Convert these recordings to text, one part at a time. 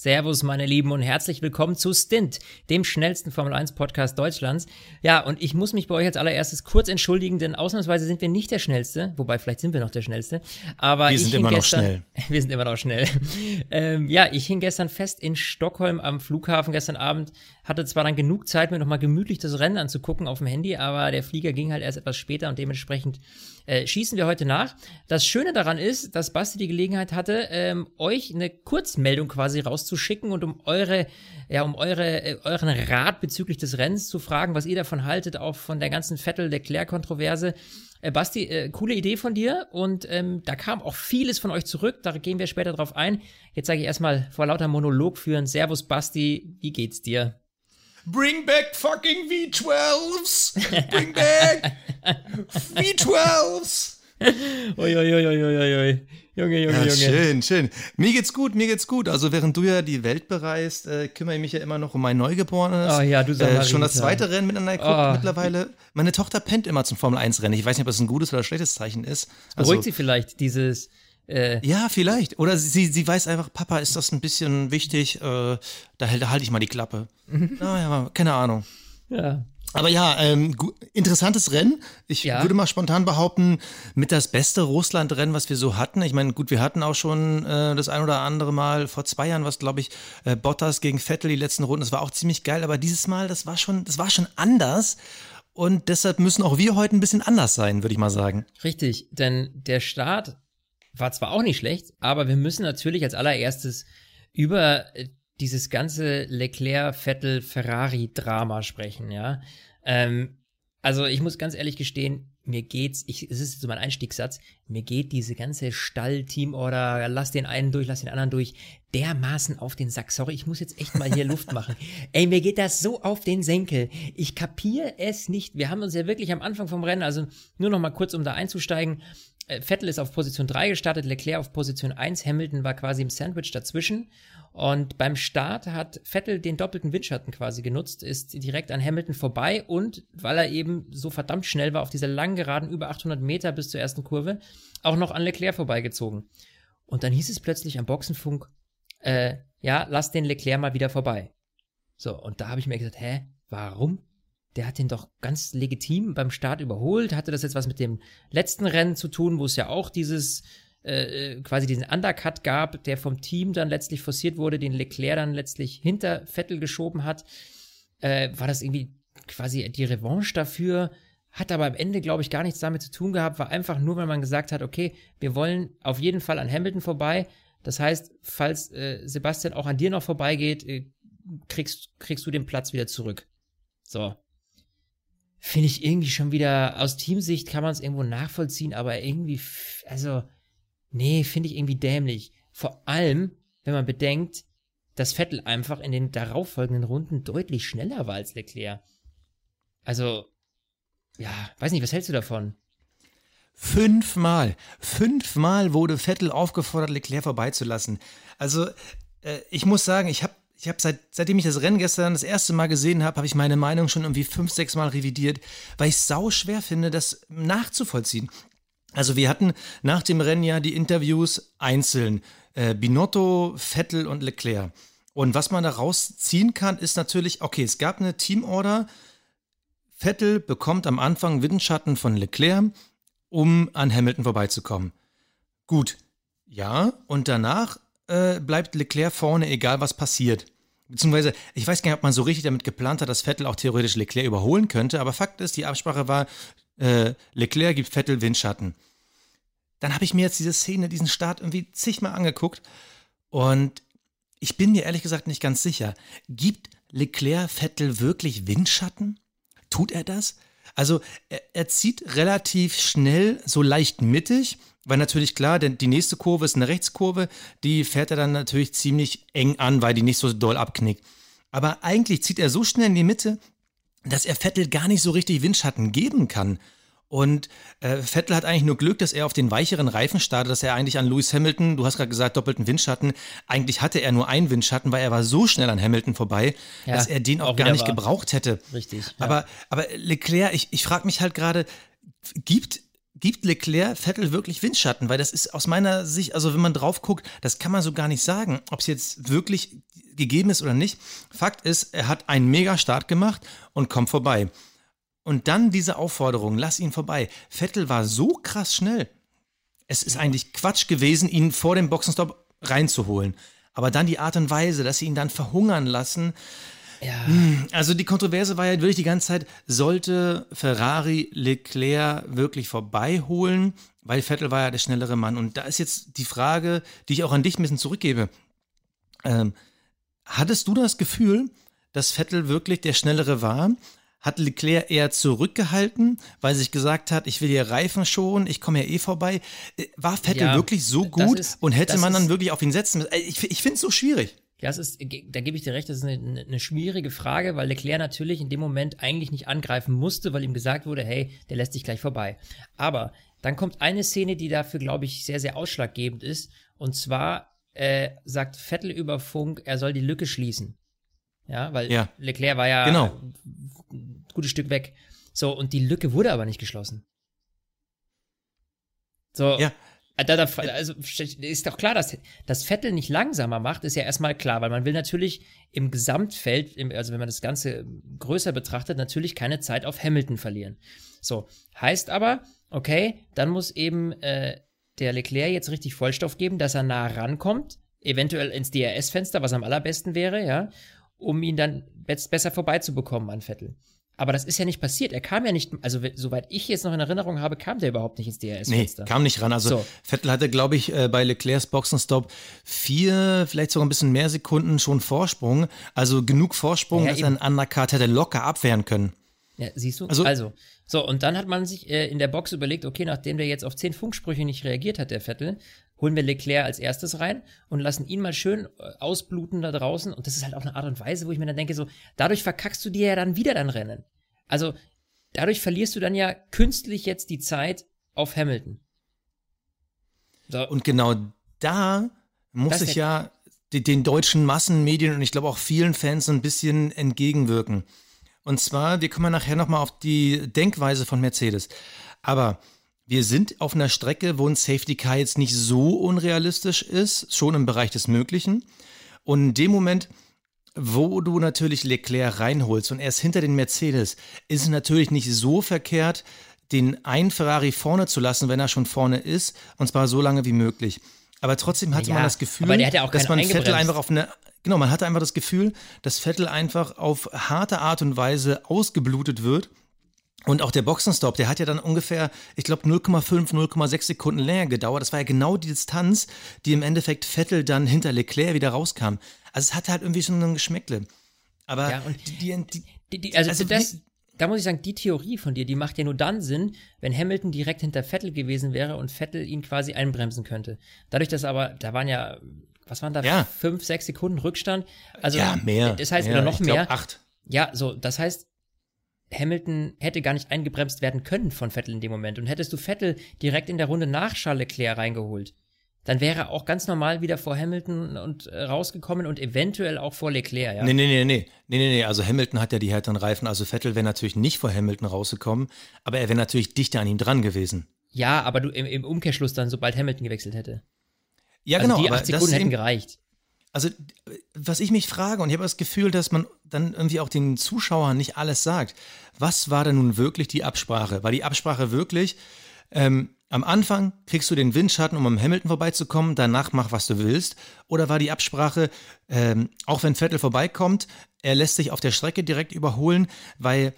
Servus, meine Lieben, und herzlich willkommen zu Stint, dem schnellsten Formel 1 Podcast Deutschlands. Ja, und ich muss mich bei euch als allererstes kurz entschuldigen, denn ausnahmsweise sind wir nicht der schnellste, wobei vielleicht sind wir noch der schnellste. Aber wir sind immer noch schnell. Wir sind immer noch schnell. ähm, ja, ich hing gestern fest in Stockholm am Flughafen gestern Abend, hatte zwar dann genug Zeit, mir nochmal gemütlich das Rennen anzugucken auf dem Handy, aber der Flieger ging halt erst etwas später und dementsprechend äh, schießen wir heute nach. Das Schöne daran ist, dass Basti die Gelegenheit hatte, ähm, euch eine Kurzmeldung quasi rauszuschicken und um eure, ja, um eure, äh, euren Rat bezüglich des Rennens zu fragen, was ihr davon haltet, auch von der ganzen Vettel-Leclerc-Kontroverse. Äh, Basti, äh, coole Idee von dir und ähm, da kam auch vieles von euch zurück, da gehen wir später drauf ein. Jetzt sage ich erstmal vor lauter Monolog führen, Servus Basti, wie geht's dir? Bring back fucking V12s! Bring back V12s! Uiuiuiuiui. Junge, Junge, ja, Junge. Schön, schön. Mir geht's gut, mir geht's gut. Also während du ja die Welt bereist, äh, kümmere ich mich ja immer noch um mein Neugeborenes. Oh ja, du äh, Schon das zweite Rennen miteinander geguckt oh. mittlerweile. Meine Tochter pennt immer zum Formel 1 Rennen. Ich weiß nicht, ob das ein gutes oder schlechtes Zeichen ist. Also, Beruhigt sie vielleicht dieses äh, ja, vielleicht. Oder sie, sie weiß einfach, Papa, ist das ein bisschen wichtig? Äh, da, da halte ich mal die Klappe. naja, keine Ahnung. Ja. Aber ja, ähm, interessantes Rennen. Ich ja. würde mal spontan behaupten, mit das beste Russland-Rennen, was wir so hatten. Ich meine, gut, wir hatten auch schon äh, das ein oder andere Mal vor zwei Jahren, was glaube ich, äh, Bottas gegen Vettel die letzten Runden. Das war auch ziemlich geil. Aber dieses Mal, das war schon, das war schon anders. Und deshalb müssen auch wir heute ein bisschen anders sein, würde ich mal sagen. Richtig, denn der Start war zwar auch nicht schlecht, aber wir müssen natürlich als allererstes über äh, dieses ganze Leclerc-Vettel-Ferrari-Drama sprechen, ja. Ähm, also ich muss ganz ehrlich gestehen, mir geht's, ich, es ist so mein Einstiegssatz, mir geht diese ganze Stall-Team-Order, lass den einen durch, lass den anderen durch, dermaßen auf den Sack. Sorry, ich muss jetzt echt mal hier Luft machen. Ey, mir geht das so auf den Senkel. Ich kapiere es nicht. Wir haben uns ja wirklich am Anfang vom Rennen, also nur noch mal kurz, um da einzusteigen, äh, Vettel ist auf Position 3 gestartet, Leclerc auf Position 1, Hamilton war quasi im Sandwich dazwischen. Und beim Start hat Vettel den doppelten Windschatten quasi genutzt, ist direkt an Hamilton vorbei und weil er eben so verdammt schnell war auf dieser langen Geraden über 800 Meter bis zur ersten Kurve, auch noch an Leclerc vorbeigezogen. Und dann hieß es plötzlich am Boxenfunk, äh, ja, lass den Leclerc mal wieder vorbei. So, und da habe ich mir gesagt, hä, warum? der hat den doch ganz legitim beim Start überholt. Hatte das jetzt was mit dem letzten Rennen zu tun, wo es ja auch dieses äh, äh, quasi diesen Undercut gab, der vom Team dann letztlich forciert wurde, den Leclerc dann letztlich hinter Vettel geschoben hat. Äh, war das irgendwie quasi die Revanche dafür? Hat aber am Ende, glaube ich, gar nichts damit zu tun gehabt, war einfach nur, weil man gesagt hat, okay, wir wollen auf jeden Fall an Hamilton vorbei. Das heißt, falls äh, Sebastian auch an dir noch vorbeigeht, äh, kriegst, kriegst du den Platz wieder zurück. So, finde ich irgendwie schon wieder, aus Teamsicht kann man es irgendwo nachvollziehen, aber irgendwie, also, nee, finde ich irgendwie dämlich. Vor allem, wenn man bedenkt, dass Vettel einfach in den darauffolgenden Runden deutlich schneller war als Leclerc. Also, ja, weiß nicht, was hältst du davon? Fünfmal, fünfmal wurde Vettel aufgefordert, Leclerc vorbeizulassen. Also, äh, ich muss sagen, ich habe ich habe seit, seitdem ich das Rennen gestern das erste Mal gesehen habe, habe ich meine Meinung schon irgendwie fünf, sechs Mal revidiert, weil ich es sau schwer finde, das nachzuvollziehen. Also wir hatten nach dem Rennen ja die Interviews einzeln. Äh, Binotto, Vettel und Leclerc. Und was man daraus ziehen kann, ist natürlich, okay, es gab eine Teamorder. Vettel bekommt am Anfang Windschatten von Leclerc, um an Hamilton vorbeizukommen. Gut, ja, und danach äh, bleibt Leclerc vorne, egal was passiert. Beziehungsweise, ich weiß gar nicht, ob man so richtig damit geplant hat, dass Vettel auch theoretisch Leclerc überholen könnte, aber Fakt ist, die Absprache war, äh, Leclerc gibt Vettel Windschatten. Dann habe ich mir jetzt diese Szene, diesen Start irgendwie zigmal angeguckt und ich bin mir ehrlich gesagt nicht ganz sicher. Gibt Leclerc Vettel wirklich Windschatten? Tut er das? Also er, er zieht relativ schnell so leicht mittig weil natürlich klar, denn die nächste Kurve ist eine Rechtskurve, die fährt er dann natürlich ziemlich eng an, weil die nicht so doll abknickt. Aber eigentlich zieht er so schnell in die Mitte, dass er Vettel gar nicht so richtig Windschatten geben kann. Und äh, Vettel hat eigentlich nur Glück, dass er auf den weicheren Reifen startet, dass er eigentlich an Lewis Hamilton, du hast gerade gesagt, doppelten Windschatten, eigentlich hatte er nur einen Windschatten, weil er war so schnell an Hamilton vorbei, ja, dass er den auch, auch gar nicht war. gebraucht hätte. Richtig. Ja. Aber, aber Leclerc, ich, ich frage mich halt gerade, gibt gibt Leclerc Vettel wirklich Windschatten? Weil das ist aus meiner Sicht, also wenn man drauf guckt, das kann man so gar nicht sagen, ob es jetzt wirklich gegeben ist oder nicht. Fakt ist, er hat einen Mega-Start gemacht und kommt vorbei. Und dann diese Aufforderung, lass ihn vorbei. Vettel war so krass schnell. Es ist eigentlich Quatsch gewesen, ihn vor dem Boxenstopp reinzuholen. Aber dann die Art und Weise, dass sie ihn dann verhungern lassen. Ja. Hm, also die Kontroverse war ja wirklich die ganze Zeit, sollte Ferrari Leclerc wirklich vorbeiholen, weil Vettel war ja der schnellere Mann. Und da ist jetzt die Frage, die ich auch an dich ein bisschen zurückgebe. Ähm, hattest du das Gefühl, dass Vettel wirklich der schnellere war? hat Leclerc eher zurückgehalten, weil sich gesagt hat, ich will hier Reifen schonen, ich komme ja eh vorbei. Äh, war Vettel ja, wirklich so gut ist, und hätte man dann wirklich auf ihn setzen müssen? Äh, ich, ich finde es so schwierig. Ja, es ist, da gebe ich dir recht, das ist eine, eine schwierige Frage, weil Leclerc natürlich in dem Moment eigentlich nicht angreifen musste, weil ihm gesagt wurde, hey, der lässt dich gleich vorbei. Aber dann kommt eine Szene, die dafür, glaube ich, sehr, sehr ausschlaggebend ist. Und zwar äh, sagt Vettel über Funk, er soll die Lücke schließen. Ja, weil ja. Leclerc war ja genau. ein gutes Stück weg. So, und die Lücke wurde aber nicht geschlossen. So, ja. Äh, da, da, also ist doch klar, dass das Vettel nicht langsamer macht, ist ja erstmal klar, weil man will natürlich im Gesamtfeld, also wenn man das Ganze größer betrachtet, natürlich keine Zeit auf Hamilton verlieren. So, heißt aber, okay, dann muss eben äh, der Leclerc jetzt richtig Vollstoff geben, dass er nah rankommt, eventuell ins DRS-Fenster, was am allerbesten wäre, ja, um ihn dann besser vorbeizubekommen an Vettel. Aber das ist ja nicht passiert. Er kam ja nicht, also soweit ich jetzt noch in Erinnerung habe, kam der überhaupt nicht ins DRS-Fenster. Nee, kam nicht ran. Also so. Vettel hatte, glaube ich, äh, bei Leclercs Boxenstopp vier, vielleicht sogar ein bisschen mehr Sekunden schon Vorsprung. Also genug Vorsprung, ja, dass er einen Undercut hätte locker abwehren können. Ja, siehst du? Also, also so, und dann hat man sich äh, in der Box überlegt, okay, nachdem der jetzt auf zehn Funksprüche nicht reagiert hat, der Vettel, holen wir Leclerc als erstes rein und lassen ihn mal schön äh, ausbluten da draußen. Und das ist halt auch eine Art und Weise, wo ich mir dann denke, so, dadurch verkackst du dir ja dann wieder dein Rennen. Also, dadurch verlierst du dann ja künstlich jetzt die Zeit auf Hamilton. So. Und genau da muss ich ja den deutschen Massenmedien und ich glaube auch vielen Fans so ein bisschen entgegenwirken. Und zwar, wir kommen nachher nochmal auf die Denkweise von Mercedes. Aber wir sind auf einer Strecke, wo ein Safety Car jetzt nicht so unrealistisch ist, schon im Bereich des Möglichen. Und in dem Moment, wo du natürlich Leclerc reinholst und er ist hinter den Mercedes, ist es natürlich nicht so verkehrt, den einen Ferrari vorne zu lassen, wenn er schon vorne ist, und zwar so lange wie möglich. Aber trotzdem hatte ja, man das Gefühl, dass man Vettel einfach auf eine genau, man hatte einfach das Gefühl, dass Vettel einfach auf harte Art und Weise ausgeblutet wird und auch der Boxenstopp, der hat ja dann ungefähr, ich glaube, 0,5, 0,6 Sekunden länger gedauert. Das war ja genau die Distanz, die im Endeffekt Vettel dann hinter Leclerc wieder rauskam. Also es hatte halt irgendwie schon ein Geschmäckle. Aber ja, und die, die, die, die also, also das, da muss ich sagen, die Theorie von dir, die macht ja nur dann Sinn, wenn Hamilton direkt hinter Vettel gewesen wäre und Vettel ihn quasi einbremsen könnte. Dadurch, dass aber, da waren ja, was waren da, ja. fünf, sechs Sekunden Rückstand? Also, ja, mehr. Das heißt, mehr. oder noch ich mehr. acht. Ja, so, das heißt, Hamilton hätte gar nicht eingebremst werden können von Vettel in dem Moment. Und hättest du Vettel direkt in der Runde nach Charles Leclerc reingeholt, dann wäre er auch ganz normal wieder vor Hamilton und äh, rausgekommen und eventuell auch vor Leclerc, ja? Nee, nee, nee, nee. Nee, nee, nee. Also Hamilton hat ja die härteren Reifen. Also Vettel wäre natürlich nicht vor Hamilton rausgekommen, aber er wäre natürlich dichter an ihm dran gewesen. Ja, aber du im, im Umkehrschluss dann, sobald Hamilton gewechselt hätte. Ja, also genau. Die acht Sekunden hätten gereicht also was ich mich frage, und ich habe das Gefühl, dass man dann irgendwie auch den Zuschauern nicht alles sagt, was war denn nun wirklich die Absprache? War die Absprache wirklich, ähm, am Anfang kriegst du den Windschatten, um am Hamilton vorbeizukommen, danach mach, was du willst? Oder war die Absprache, ähm, auch wenn Vettel vorbeikommt, er lässt sich auf der Strecke direkt überholen, weil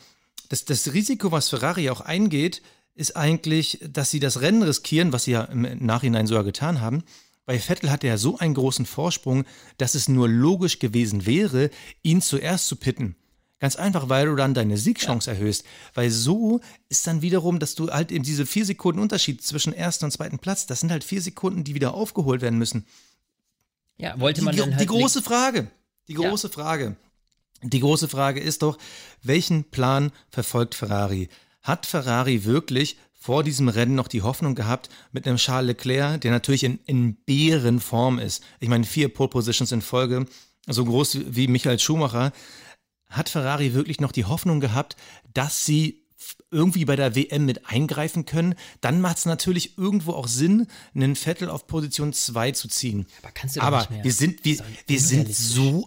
das, das Risiko, was Ferrari auch eingeht, ist eigentlich, dass sie das Rennen riskieren, was sie ja im Nachhinein sogar getan haben, bei Vettel hatte er so einen großen Vorsprung, dass es nur logisch gewesen wäre, ihn zuerst zu pitten. Ganz einfach, weil du dann deine Siegchance ja. erhöhst. Weil so ist dann wiederum, dass du halt eben diese vier Sekunden Unterschied zwischen ersten und zweiten Platz, das sind halt vier Sekunden, die wieder aufgeholt werden müssen. Ja, wollte man die, dann halt Die große Frage, die große ja. Frage, die große Frage ist doch, welchen Plan verfolgt Ferrari? hat Ferrari wirklich vor diesem Rennen noch die Hoffnung gehabt, mit einem Charles Leclerc, der natürlich in, in Bärenform ist. Ich meine, vier Pole Positions in Folge, so groß wie Michael Schumacher, hat Ferrari wirklich noch die Hoffnung gehabt, dass sie irgendwie bei der WM mit eingreifen können, dann macht es natürlich irgendwo auch Sinn, einen Vettel auf Position 2 zu ziehen. Aber kannst du Aber nicht mehr. wir sind, wir, wir sind so,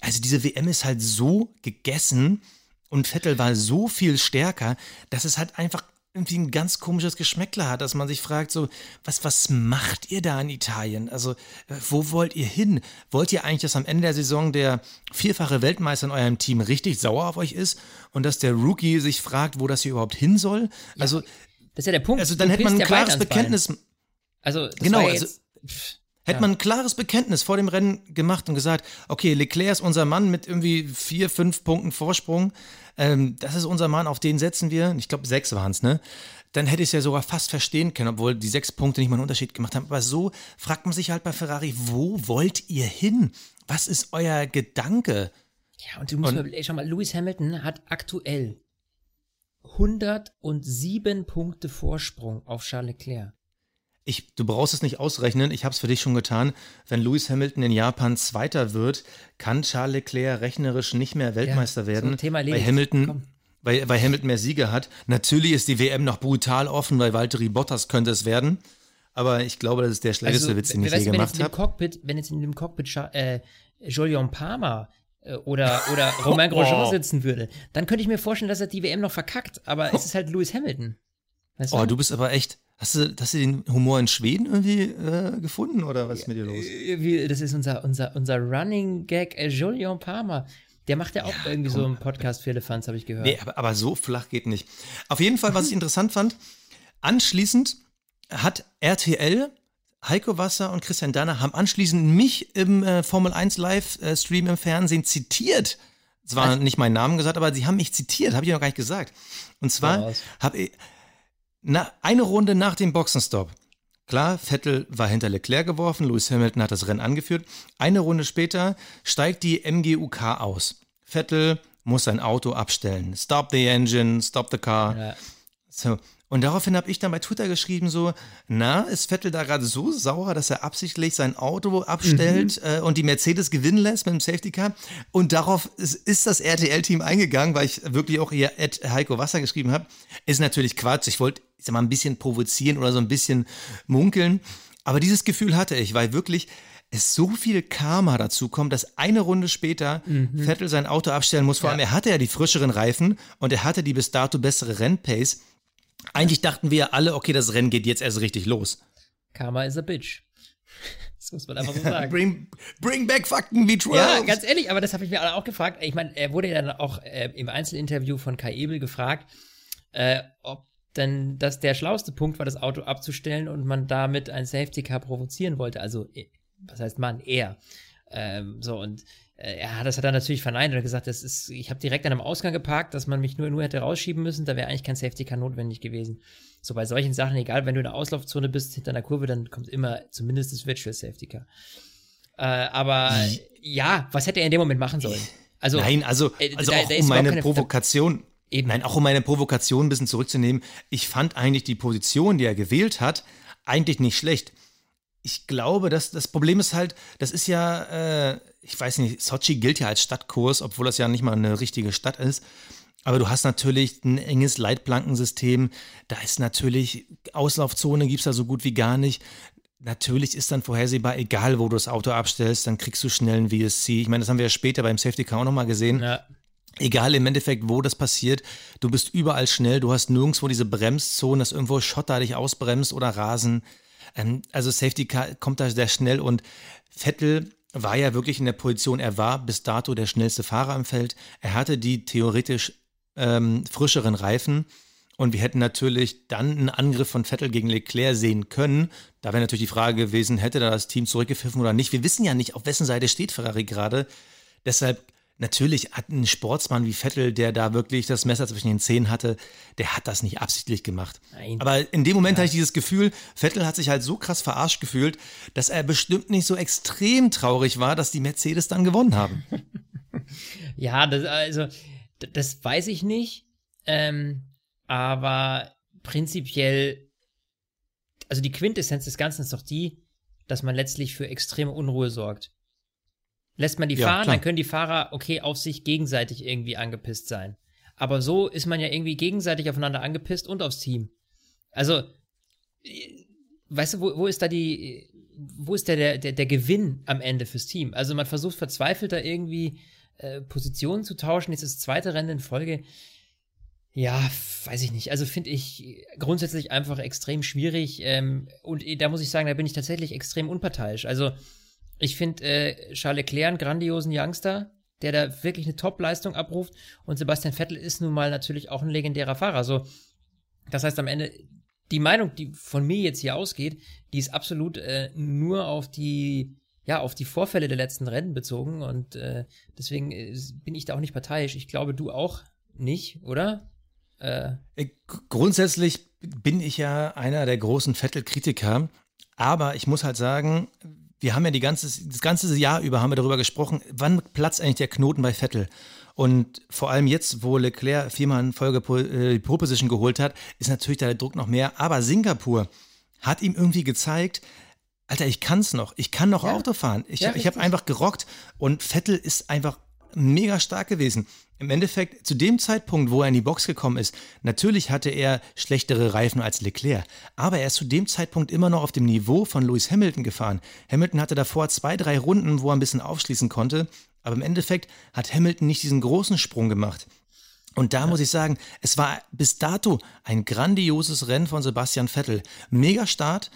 also diese WM ist halt so gegessen und Vettel war so viel stärker, dass es halt einfach irgendwie ein ganz komisches Geschmäckler hat, dass man sich fragt, so, was, was macht ihr da in Italien? Also, äh, wo wollt ihr hin? Wollt ihr eigentlich, dass am Ende der Saison der vierfache Weltmeister in eurem Team richtig sauer auf euch ist und dass der Rookie sich fragt, wo das hier überhaupt hin soll? Also, das ist ja der Punkt. also dann Du hätte man ein ja klares. Bekenntnis, Also, das Genau, also- pff, Hätte man ein klares Bekenntnis vor dem Rennen gemacht und gesagt, okay, Leclerc ist unser Mann mit irgendwie vier, fünf Punkten Vorsprung. Ähm, das ist unser Mann, auf den setzen wir. Ich glaube, sechs waren es, ne? Dann hätte ich es ja sogar fast verstehen können, obwohl die sechs Punkte nicht mal einen Unterschied gemacht haben. Aber so fragt man sich halt bei Ferrari, wo wollt ihr hin? Was ist euer Gedanke? Ja, und du musst Und- mal, schau mal, Lewis Hamilton hat aktuell 107 Punkte Vorsprung auf Charles Leclerc. Ich, du brauchst es nicht ausrechnen, ich habe es für dich schon getan. Wenn Lewis Hamilton in Japan Zweiter wird, kann Charles Leclerc rechnerisch nicht mehr Weltmeister so, werden, Thema weil. Hamilton, Komm. weil, weil Hamilton mehr Siege hat. Natürlich ist die WM noch brutal offen, weil Valtteri Bottas könnte es werden. Aber ich glaube, das ist der schlechteste Witz, den ich je weißt du, wenn jetzt gemacht in dem habe. Cockpit, wenn jetzt in dem Cockpit äh, Julian Palmer äh, oder, oder Romain Grosjean Oh. sitzen würde, dann könnte ich mir vorstellen, dass er die WM noch verkackt. Aber es ist halt Lewis Hamilton. Weißt Oh, du bist aber echt. Hast du, hast du den Humor in Schweden irgendwie äh, gefunden oder was ist mit dir los? Äh, das ist unser, unser, unser Running Gag, äh, Julian Palmer. Der macht ja auch irgendwie so einen Podcast für Elefants, habe ich gehört. Nee, aber, aber so flach geht nicht. Auf jeden Fall, was ich interessant fand, anschließend hat RTL, Heiko Wasser und Christian Danner haben anschließend mich im äh, Formel 1 Live-Stream im Fernsehen zitiert. Zwar nicht meinen Namen gesagt, aber sie haben mich zitiert, habe ich ja noch gar nicht gesagt. Und zwar habe ich na, eine Runde nach dem Boxenstopp. Klar, Vettel war hinter Leclerc geworfen, Lewis Hamilton hat das Rennen angeführt. Eine Runde später steigt die MGUK aus. Vettel muss sein Auto abstellen. Stop the engine, stop the car. Ja. So. Und daraufhin habe ich dann bei Twitter geschrieben so, na, ist Vettel da gerade so sauer, dass er absichtlich sein Auto abstellt äh, und die Mercedes gewinnen lässt mit dem Safety Car? Und darauf ist, ist das RTL-Team eingegangen, weil ich wirklich auch hier Ed Heiko Wasser geschrieben habe. Ist natürlich Quatsch. Ich wollte, ich sag mal, ein bisschen provozieren oder so ein bisschen munkeln. Aber dieses Gefühl hatte ich, weil wirklich es so viel Karma dazu kommt, dass eine Runde später Vettel sein Auto abstellen muss. Vor allem, er hatte ja die frischeren Reifen und er hatte die bis dato bessere Rennpace. Eigentlich dachten wir ja alle, okay, das Rennen geht jetzt erst richtig los. Karma is a bitch. Das muss man einfach so sagen. Bring, bring back fucking V12. Ja, ganz ehrlich, aber das habe ich mir auch gefragt. Ich meine, er wurde ja dann auch äh, im Einzelinterview von Kai Ebel gefragt, äh, ob denn das der schlauste Punkt war, das Auto abzustellen und man damit ein Safety Car provozieren wollte. Also, äh, was heißt man? Er. Ähm, so, und ja, das hat er natürlich verneint und hat gesagt, das ist, ich habe direkt an einem Ausgang geparkt, dass man mich nur, nur hätte rausschieben müssen, da wäre eigentlich kein Safety Car notwendig gewesen. So bei solchen Sachen, egal, wenn du in der Auslaufzone bist, hinter einer Kurve, dann kommt immer zumindest das Virtual Safety Car. Äh, aber ja, was hätte er in dem Moment machen sollen? Also, Nein, also, äh, also da- auch da um meine keine- Provokation. Eben. Nein, auch um meine Provokation ein bisschen zurückzunehmen. Ich fand eigentlich die Position, die er gewählt hat, eigentlich nicht schlecht. Ich glaube, dass das Problem ist halt, das ist ja, äh, ich weiß nicht, Sochi gilt ja als Stadtkurs, obwohl das ja nicht mal eine richtige Stadt ist. Aber du hast natürlich ein enges Leitplankensystem. Da ist natürlich Auslaufzone, gibt es da so gut wie gar nicht. Natürlich ist dann vorhersehbar, egal wo du das Auto abstellst, dann kriegst du schnell ein VSC. Ich meine, das haben wir ja später beim Safety Car auch nochmal gesehen. ja, Egal im Endeffekt, wo das passiert, du bist überall schnell, du hast nirgendwo diese Bremszonen, dass irgendwo Schotter dich ausbremst oder Rasen. Ähm, also Safety Car kommt da sehr schnell und Vettel war ja wirklich in der Position, er war bis dato der schnellste Fahrer im Feld. Er hatte die theoretisch ähm, frischeren Reifen und wir hätten natürlich dann einen Angriff von Vettel gegen Leclerc sehen können. Da wäre natürlich die Frage gewesen, hätte da das Team zurückgepfiffen oder nicht. Wir wissen ja nicht, auf wessen Seite steht Ferrari gerade. Deshalb Natürlich hat ein Sportsmann wie Vettel, der da wirklich das Messer zwischen den Zähnen hatte, der hat das nicht absichtlich gemacht. Nein. Aber in dem Moment hatte ich dieses Gefühl, Vettel hat sich halt so krass verarscht gefühlt, dass er bestimmt nicht so extrem traurig war, dass die Mercedes dann gewonnen haben. ja, das, also, das weiß ich nicht. Ähm, aber prinzipiell, also die Quintessenz des Ganzen ist doch die, dass man letztlich für extreme Unruhe sorgt. Lässt man die Ja, fahren, klar. dann können die Fahrer okay auf sich gegenseitig irgendwie angepisst sein. Aber so ist man ja irgendwie gegenseitig aufeinander angepisst und aufs Team. Also, äh, weißt du, wo, wo ist da die, wo ist der, der, der, Gewinn am Ende fürs Team? Also man versucht verzweifelt da irgendwie äh, Positionen zu tauschen. Jetzt ist das zweite Rennen in Folge. Ja, weiß ich nicht. Also finde ich grundsätzlich einfach extrem schwierig. Ähm, und da muss ich sagen, da bin ich tatsächlich extrem unparteiisch. Also ich finde äh, Charles Leclerc einen grandiosen Youngster, der da wirklich eine Top-Leistung abruft. Und Sebastian Vettel ist nun mal natürlich auch ein legendärer Fahrer. So, das heißt am Ende, die Meinung, die von mir jetzt hier ausgeht, die ist absolut äh, nur auf die, ja, auf die Vorfälle der letzten Rennen bezogen. Und äh, deswegen äh, bin ich da auch nicht parteiisch. Ich glaube, du auch nicht, oder? Äh, Äh, Grundsätzlich bin ich ja einer der großen Vettel-Kritiker, aber ich muss halt sagen, wir haben ja die ganze, das ganze Jahr über haben wir darüber gesprochen, wann platzt eigentlich der Knoten bei Vettel? Und vor allem jetzt, wo Leclerc viermal in Folge äh, die Pole Position geholt hat, ist natürlich der Druck noch mehr. Aber Singapur hat ihm irgendwie gezeigt, Alter, ich kann's noch. Ich kann noch Ja. Auto fahren. Ich, Ja, ich habe einfach gerockt und Vettel ist einfach mega stark gewesen. Im Endeffekt, zu dem Zeitpunkt, wo er in die Box gekommen ist, natürlich hatte er schlechtere Reifen als Leclerc, aber er ist zu dem Zeitpunkt immer noch auf dem Niveau von Lewis Hamilton gefahren. Hamilton hatte davor zwei, drei Runden, wo er ein bisschen aufschließen konnte, aber im Endeffekt hat Hamilton nicht diesen großen Sprung gemacht. Und da muss ich sagen, es war bis dato ein grandioses Rennen von Sebastian Vettel. Mega Start,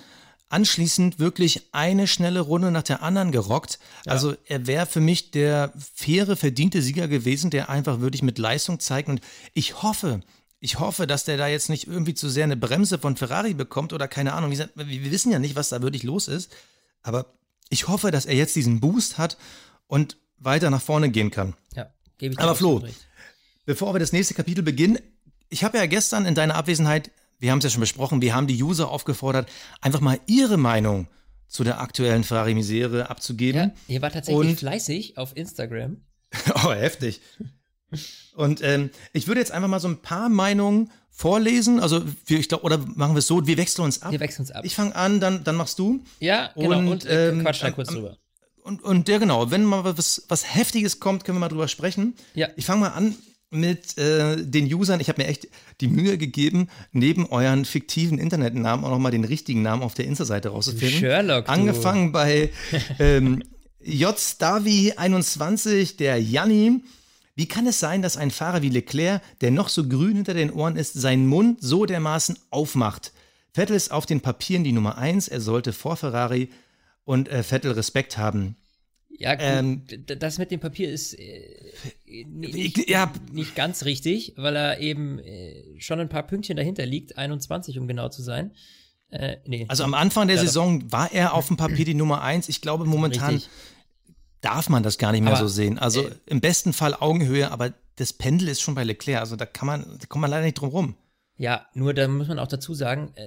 anschließend wirklich eine schnelle Runde nach der anderen gerockt. Also er wäre für mich der faire, verdiente Sieger gewesen, der einfach wirklich mit Leistung zeigt. Und ich hoffe, ich hoffe, dass der da jetzt nicht irgendwie zu sehr eine Bremse von Ferrari bekommt oder keine Ahnung. Gesagt, wir wissen ja nicht, was da wirklich los ist. Aber ich hoffe, dass er jetzt diesen Boost hat und weiter nach vorne gehen kann. ja, gebe ich dir Aber Flo, recht. Bevor wir das nächste Kapitel beginnen, ich habe ja gestern in deiner Abwesenheit, wir haben es ja schon besprochen, wir haben die User aufgefordert, einfach mal ihre Meinung zu der aktuellen Ferrari-Misere Ja, abzugeben. ihr war tatsächlich Und- fleißig auf Instagram. oh, heftig. Und ähm, ich würde jetzt einfach mal so ein paar Meinungen vorlesen. Also, wir, ich glaube, oder machen wir es so, wir wechseln uns ab. Wir wechseln uns ab. Ich fange an, dann, dann machst du. ja, genau. Und, und, äh, ähm, quatsch da kurz am- drüber. Und, und ja, genau, wenn mal was, was Heftiges kommt, können wir mal drüber sprechen. Ja. Ich fange mal an mit äh, den Usern. Ich habe mir echt die Mühe gegeben, neben euren fiktiven Internetnamen auch nochmal den richtigen Namen auf der Insta-Seite rauszufinden. Sherlock, du. Angefangen bei ähm, JStavi21, der Janni. Wie kann es sein, dass ein Fahrer wie Leclerc, der noch so grün hinter den Ohren ist, seinen Mund so dermaßen aufmacht? Vettel ist auf den Papieren die Nummer 1, er sollte vor Ferrari und äh, Vettel Respekt haben. Ja, gut, Ähm, das mit dem Papier ist äh, nicht, Ich- ja. nicht ganz richtig, weil er eben äh, schon ein paar Pünktchen dahinter liegt, 21 um genau zu sein. Äh, nee, Also am Anfang der Ja. Saison war er auf dem Papier die Nummer 1. Ich glaube, momentan richtig. darf man das gar nicht mehr Aber, so sehen. Also äh, im besten Fall Augenhöhe, aber das Pendel ist schon bei Leclerc. Also da kann man, da kommt man leider nicht drum rum. Ja, nur da muss man auch dazu sagen, äh,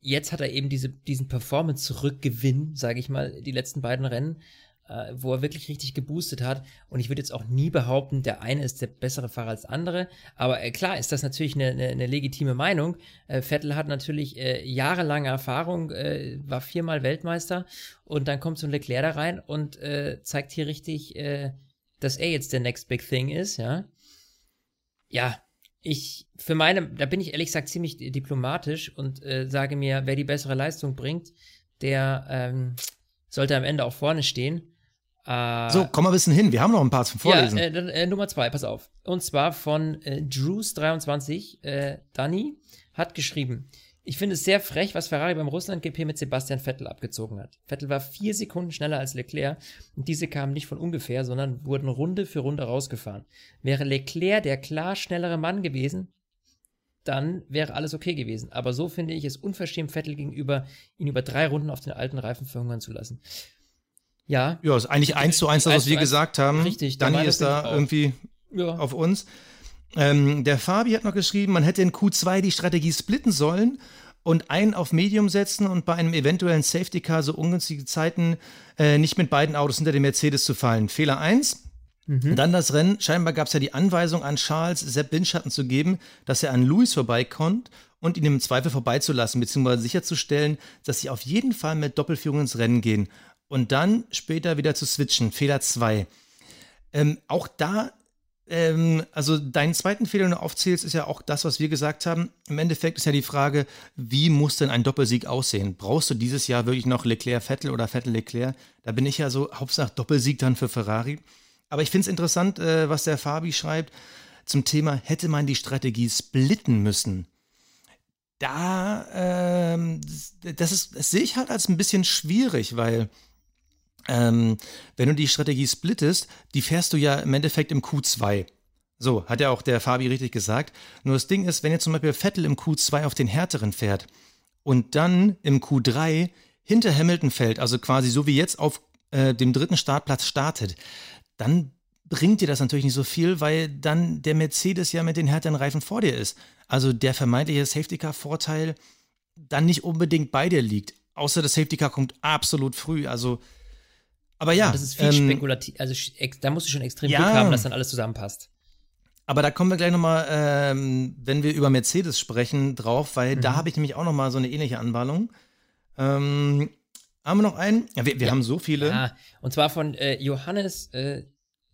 jetzt hat er eben diese, diesen Performance-Rückgewinn, sage ich mal, die letzten beiden Rennen, äh, wo er wirklich richtig geboostet hat. Und ich würde jetzt auch nie behaupten, der eine ist der bessere Fahrer als der andere. Aber äh, klar ist das natürlich eine, eine, eine legitime Meinung. Äh, Vettel hat natürlich äh, jahrelange Erfahrung, äh, war viermal Weltmeister und dann kommt so ein Leclerc da rein und äh, zeigt hier richtig, dass er jetzt der Next Big Thing ist, ja. Ja, ich, für meine, da bin ich ehrlich gesagt ziemlich diplomatisch und äh, sage mir, wer die bessere Leistung bringt, der ähm, sollte am Ende auch vorne stehen. Äh, So, komm mal ein bisschen hin. Wir haben noch ein paar zum Vorlesen. ja, äh, äh, Nummer zwei, pass auf. Und zwar von äh, Drews23, äh, Dani, hat geschrieben, ich finde es sehr frech, was Ferrari beim Russland-GP mit Sebastian Vettel abgezogen hat. Vettel war vier Sekunden schneller als Leclerc und diese kamen nicht von ungefähr, sondern wurden Runde für Runde rausgefahren. Wäre Leclerc der klar schnellere Mann gewesen, dann wäre alles okay gewesen. Aber so finde ich es unverschämt Vettel gegenüber, ihn über drei Runden auf den alten Reifen verhungern zu lassen. Ja, ja, ist eigentlich eins zu eins das, was wir gesagt haben. Richtig, Dani Meinung ist da auch. irgendwie ja. auf uns. Ähm, der Fabi hat noch geschrieben, man hätte in Q2 die Strategie splitten sollen und einen auf Medium setzen und bei einem eventuellen Safety Car so ungünstige Zeiten äh, nicht mit beiden Autos hinter dem Mercedes zu fallen. Fehler 1. Mhm. Dann das Rennen. Scheinbar gab es ja die Anweisung an Charles, Sepp Windschatten zu geben, dass er an Louis vorbeikommt und ihn im Zweifel vorbeizulassen, beziehungsweise sicherzustellen, dass sie auf jeden Fall mit Doppelführung ins Rennen gehen. Und dann später wieder zu switchen. Fehler 2. Ähm, auch da ähm, also deinen zweiten Fehler, den du aufzählst, ist ja auch das, was wir gesagt haben. Im Endeffekt ist ja die Frage, wie muss denn ein Doppelsieg aussehen? Brauchst du dieses Jahr wirklich noch Leclerc-Vettel oder Vettel-Leclerc? Da bin ich ja so, Hauptsache Doppelsieg dann für Ferrari. Aber ich finde es interessant, äh, was der Fabi schreibt zum Thema, hätte man die Strategie splitten müssen? Da, ähm, das, ist, das sehe ich halt als ein bisschen schwierig, weil ähm, wenn du die Strategie splittest, die fährst du ja im Endeffekt im Q2. So, hat ja auch der Fabi richtig gesagt. Nur das Ding ist, wenn jetzt zum Beispiel Vettel im Q2 auf den härteren fährt und dann im Q3 hinter Hamilton fällt, also quasi so wie jetzt auf äh, dem dritten Startplatz startet, dann bringt dir das natürlich nicht so viel, weil dann der Mercedes ja mit den härteren Reifen vor dir ist. Also der vermeintliche Safety-Car-Vorteil dann nicht unbedingt bei dir liegt. Außer das Safety-Car kommt absolut früh. Also aber ja. das ist viel ähm, spekulativ. Also da musst du schon extrem ja, Glück haben, dass dann alles zusammenpasst. Aber da kommen wir gleich nochmal, ähm, wenn wir über Mercedes sprechen, drauf, weil mhm. da habe ich nämlich auch nochmal so eine ähnliche Anwallung. Ähm, haben wir noch einen? Ja, wir, wir ja. haben so viele. Ja, und zwar von äh, Johannes äh,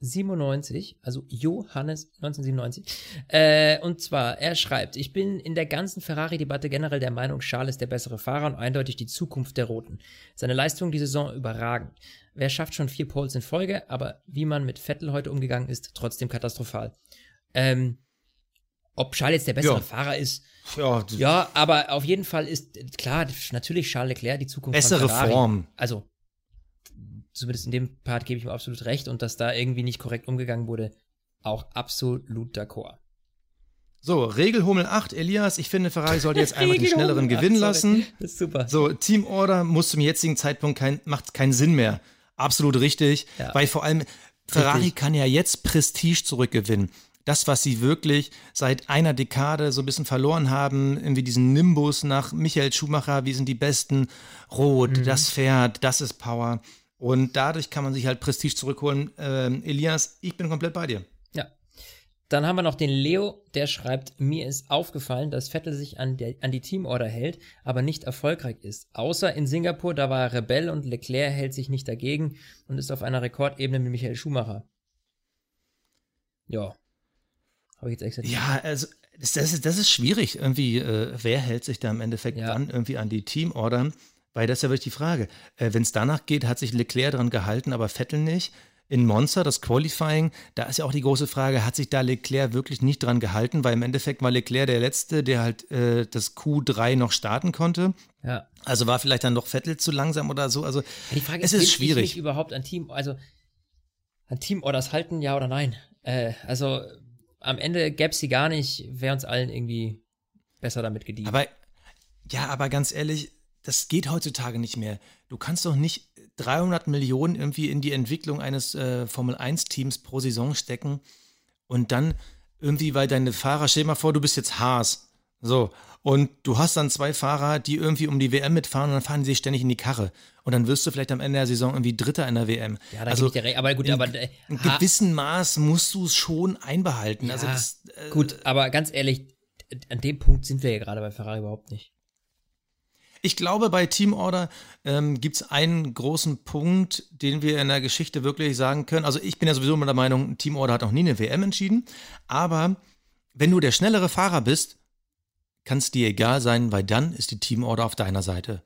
97, also Johannes 1997. Äh, und zwar, er schreibt, ich bin in der ganzen Ferrari-Debatte generell der Meinung, Charles ist der bessere Fahrer und eindeutig die Zukunft der Roten. Seine Leistung die Saison überragend. Wer schafft schon vier Poles in Folge, aber wie man mit Vettel heute umgegangen ist, trotzdem katastrophal. Ähm, ob Charles jetzt der bessere ja. Fahrer ist, ja, ja, aber auf jeden Fall ist klar, natürlich Charles Leclerc die Zukunft bessere. Form. Also zumindest in dem Part gebe ich mir absolut recht und dass da irgendwie nicht korrekt umgegangen wurde, auch absolut d'accord. So, Regelhummel 8, Elias, ich finde, Ferrari sollte jetzt einfach den schnelleren gewinnen lassen. Das ist super. So, Teamorder muss zum jetzigen Zeitpunkt kein, macht keinen Sinn mehr. Absolut richtig, ja. weil vor allem Ferrari richtig. kann ja jetzt Prestige zurückgewinnen. Das, was sie wirklich seit einer Dekade so ein bisschen verloren haben, irgendwie diesen Nimbus nach Michael Schumacher, wie sind die Besten, Rot, mhm. das Pferd, das ist Power. Und dadurch kann man sich halt Prestige zurückholen. Ähm, Elias, ich bin komplett bei dir. Dann haben wir noch den Leo, der schreibt, mir ist aufgefallen, dass Vettel sich an, der, an die Teamorder hält, aber nicht erfolgreich ist. Außer in Singapur, da war er Rebell und Leclerc hält sich nicht dagegen und ist auf einer Rekordebene mit Michael Schumacher. Ja. Habe ich jetzt extra Ja, also das, ist, das ist schwierig. Irgendwie, äh, wer hält sich da im Endeffekt ja. dann irgendwie an die Teamorder? Weil das ist ja wirklich die Frage. Äh, Wenn es danach geht, hat sich Leclerc daran gehalten, aber Vettel nicht. In Monza, das Qualifying, da ist ja auch die große Frage, hat sich da Leclerc wirklich nicht dran gehalten? Weil im Endeffekt war Leclerc der Letzte, der halt äh, das Q3 noch starten konnte. Ja. Also war vielleicht dann doch Vettel zu langsam oder so. Also die Frage es ist, ist schwierig. Ich mich überhaupt an Team, also an Teamorders halten, ja oder nein? Äh, also am Ende gäbe es sie gar nicht, wäre uns allen irgendwie besser damit gedient. Aber ja, aber ganz ehrlich, das geht heutzutage nicht mehr. Du kannst doch nicht 300 Millionen irgendwie in die Entwicklung eines äh, Formel-1-Teams pro Saison stecken und dann irgendwie, weil deine Fahrer, stell dir mal vor, du bist jetzt Haas. So. Und du hast dann zwei Fahrer, die irgendwie um die WM mitfahren und dann fahren die sich ständig in die Karre. Und dann wirst du vielleicht am Ende der Saison irgendwie Dritter in der WM. Ja, da also, ich dir recht. Aber gut, in, aber. Äh, in gewissem Maß musst du es schon einbehalten. Also ja, also das, äh, gut, aber ganz ehrlich, an dem Punkt sind wir ja gerade bei Ferrari überhaupt nicht. Ich glaube, bei Teamorder ähm, gibt es einen großen Punkt, den wir in der Geschichte wirklich sagen können. Also ich bin ja sowieso immer der Meinung, Teamorder hat noch nie eine WM entschieden. Aber wenn du der schnellere Fahrer bist, kann es dir egal sein, weil dann ist die Teamorder auf deiner Seite.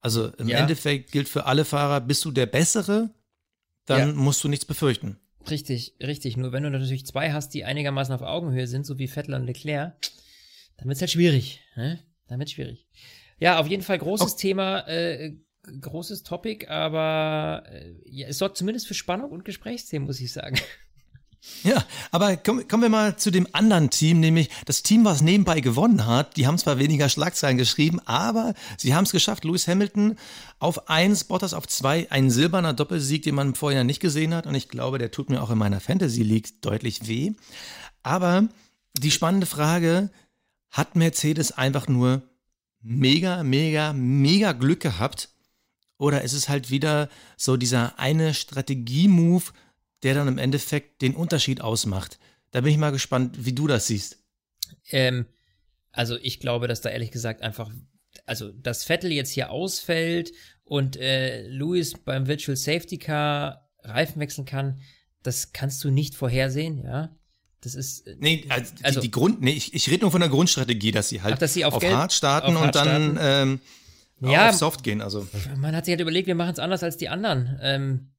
Also im ja. Endeffekt gilt für alle Fahrer, bist du der Bessere, dann ja. musst du nichts befürchten. Richtig, richtig. Nur wenn du natürlich zwei hast, die einigermaßen auf Augenhöhe sind, so wie Vettel und Leclerc, dann wird es halt schwierig. Ne? Dann wird schwierig. Ja, auf jeden Fall großes oh. Thema, äh, großes Topic, aber äh, ja, es sorgt zumindest für Spannung und Gesprächsthemen, muss ich sagen. Ja, aber komm, kommen wir mal zu dem anderen Team, nämlich das Team, was nebenbei gewonnen hat. Die haben zwar weniger Schlagzeilen geschrieben, aber sie haben es geschafft. Lewis Hamilton auf eins, Bottas auf zwei, ein silberner Doppelsieg, den man vorher nicht gesehen hat. Und ich glaube, der tut mir auch in meiner Fantasy League deutlich weh. Aber die spannende Frage, hat Mercedes einfach nur mega, mega, mega Glück gehabt? Oder ist es halt wieder so dieser eine Strategie-Move, der dann im Endeffekt den Unterschied ausmacht. Da bin ich mal gespannt, wie du das siehst. Ähm, also ich glaube, dass da ehrlich gesagt einfach, also dass Vettel jetzt hier ausfällt und äh, Lewis beim Virtual Safety Car Reifen wechseln kann, das kannst du nicht vorhersehen, ja. Das ist. Äh, nee, also, also die, die, Grund, nee, ich, ich rede nur von der Grundstrategie, dass sie halt ach, dass sie auf, auf Geld, Hard starten auf und dann ähm, ja, auf Soft gehen. Also. Man hat sich halt überlegt, wir machen es anders als die anderen. Ähm,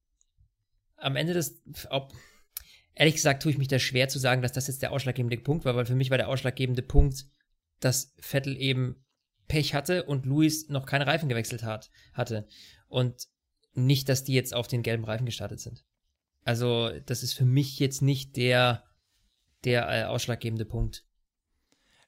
am Ende des, ob, ehrlich gesagt, tue ich mich da schwer zu sagen, dass das jetzt der ausschlaggebende Punkt war, weil für mich war der ausschlaggebende Punkt, dass Vettel eben Pech hatte und Luis noch keine Reifen gewechselt hat, hatte. Und nicht, dass die jetzt auf den gelben Reifen gestartet sind. Also, das ist für mich jetzt nicht der, der äh, ausschlaggebende Punkt.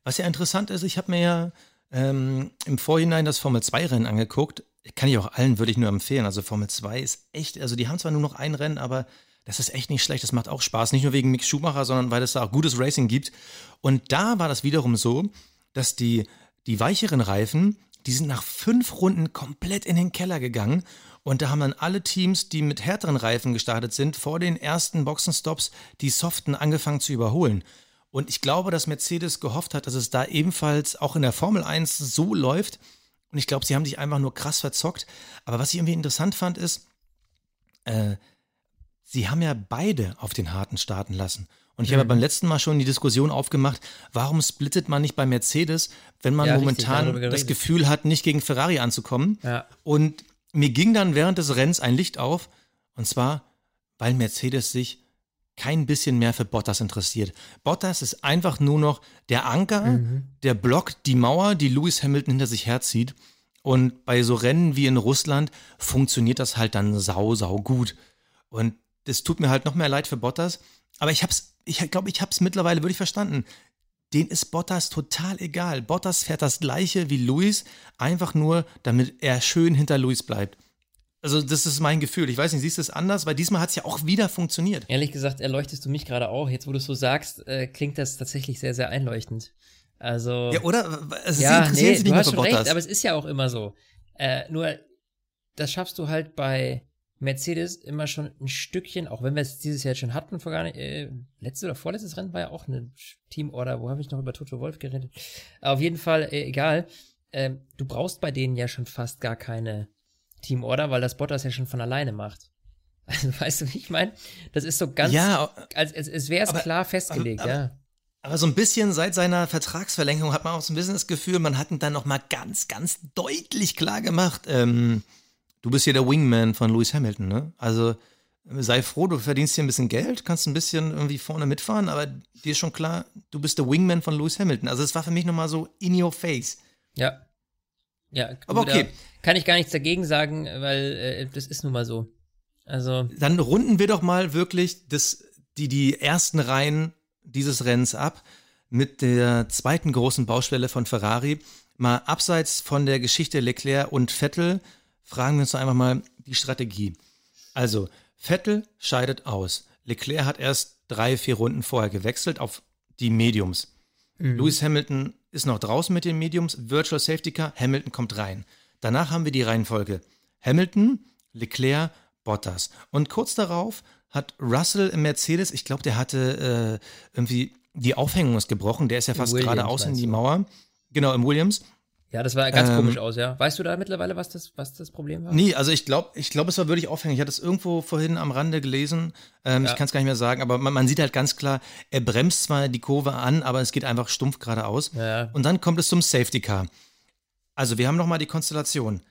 Was ja interessant ist, ich habe mir ja ähm, im Vorhinein das Formel-2-Rennen angeguckt. Kann ich auch allen, würde ich nur empfehlen. Also Formel 2 ist echt, also die haben zwar nur noch ein Rennen, aber das ist echt nicht schlecht. Das macht auch Spaß. Nicht nur wegen Mick Schumacher, sondern weil es da auch gutes Racing gibt. Und da war das wiederum so, dass die, die weicheren Reifen, die sind nach fünf Runden komplett in den Keller gegangen. Und da haben dann alle Teams, die mit härteren Reifen gestartet sind, vor den ersten Boxenstops die soften angefangen zu überholen. Und ich glaube, dass Mercedes gehofft hat, dass es da ebenfalls auch in der Formel 1 so läuft. Und ich glaube, sie haben sich einfach nur krass verzockt. Aber was ich irgendwie interessant fand, ist, äh, sie haben ja beide auf den harten starten lassen. Und ich mhm. habe beim letzten Mal schon die Diskussion aufgemacht, warum splittet man nicht bei Mercedes, wenn man ja, momentan das Gefühl hat, nicht gegen Ferrari anzukommen. Ja. Und mir ging dann während des Rennens ein Licht auf. Und zwar, weil Mercedes sich kein bisschen mehr für Bottas interessiert. Bottas ist einfach nur noch der Anker, mhm. der blockt die Mauer, die Lewis Hamilton hinter sich herzieht. Und bei so Rennen wie in Russland funktioniert das halt dann sau, sau gut. Und das tut mir halt noch mehr leid für Bottas. Aber ich hab's, ich glaube, ich hab's mittlerweile wirklich verstanden. Den ist Bottas total egal. Bottas fährt das gleiche wie Lewis, einfach nur, damit er schön hinter Lewis bleibt. Also, das ist mein Gefühl. Ich weiß nicht, siehst du es anders? Weil diesmal hat es ja auch wieder funktioniert. Ehrlich gesagt, erleuchtest du mich gerade auch. Jetzt, wo du es so sagst, äh, klingt das tatsächlich sehr, sehr einleuchtend. Also. Ja, oder? Also, ja, nee, du hast schon recht, aber es ist ja auch immer so. Äh, nur, das schaffst du halt bei Mercedes immer schon ein Stückchen, auch wenn wir es dieses Jahr schon hatten, vor gar nicht, äh, letztes oder vorletztes Rennen war ja auch eine Teamorder, wo habe ich noch über Toto Wolf geredet? Auf jeden Fall, äh, egal. Äh, du brauchst bei denen ja schon fast gar keine Teamorder, weil das Bottas ja schon von alleine macht. Also, weißt du, wie ich meine? Das ist so ganz, ja, als, als, als wäre es klar festgelegt, aber, ja. Aber so ein bisschen seit seiner Vertragsverlängerung hat man auch so ein bisschen das Gefühl, man hat ihn dann noch mal ganz, ganz deutlich klar gemacht, ähm, du bist hier der Wingman von Lewis Hamilton, ne? Also sei froh, du verdienst hier ein bisschen Geld, kannst ein bisschen irgendwie vorne mitfahren, aber dir ist schon klar, du bist der Wingman von Lewis Hamilton. Also es war für mich noch mal so in your face. Ja. Ja, aber okay kann ich gar nichts dagegen sagen, weil äh, das ist nun mal so. Also. Dann runden wir doch mal wirklich das, die, die ersten Reihen dieses Rennens ab mit der zweiten großen Baustelle von Ferrari. Mal abseits von der Geschichte Leclerc und Vettel fragen wir uns doch einfach mal die Strategie. Also, Vettel scheidet aus. Leclerc hat erst drei, vier Runden vorher gewechselt auf die Mediums. Mhm. Lewis Hamilton ist noch draußen mit den Mediums, Virtual Safety Car, Hamilton kommt rein. Danach haben wir die Reihenfolge Hamilton, Leclerc, Bottas. Und kurz darauf hat Russell im Mercedes, ich glaube, der hatte äh, irgendwie, die Aufhängung ist gebrochen, der ist ja fast geradeaus in die Mauer. Genau, im Williams. Ja, das war ganz ähm, komisch aus, ja. Weißt du da mittlerweile, was das, was das Problem war? Nee, also ich glaube, ich glaube, es war wirklich aufhängig. Ich hatte es irgendwo vorhin am Rande gelesen. Ähm, ja. Ich kann es gar nicht mehr sagen, aber man, man, sieht halt ganz klar, er bremst zwar die Kurve an, aber es geht einfach stumpf geradeaus. Ja. Und dann kommt es zum Safety Car. Also wir haben nochmal die Konstellation.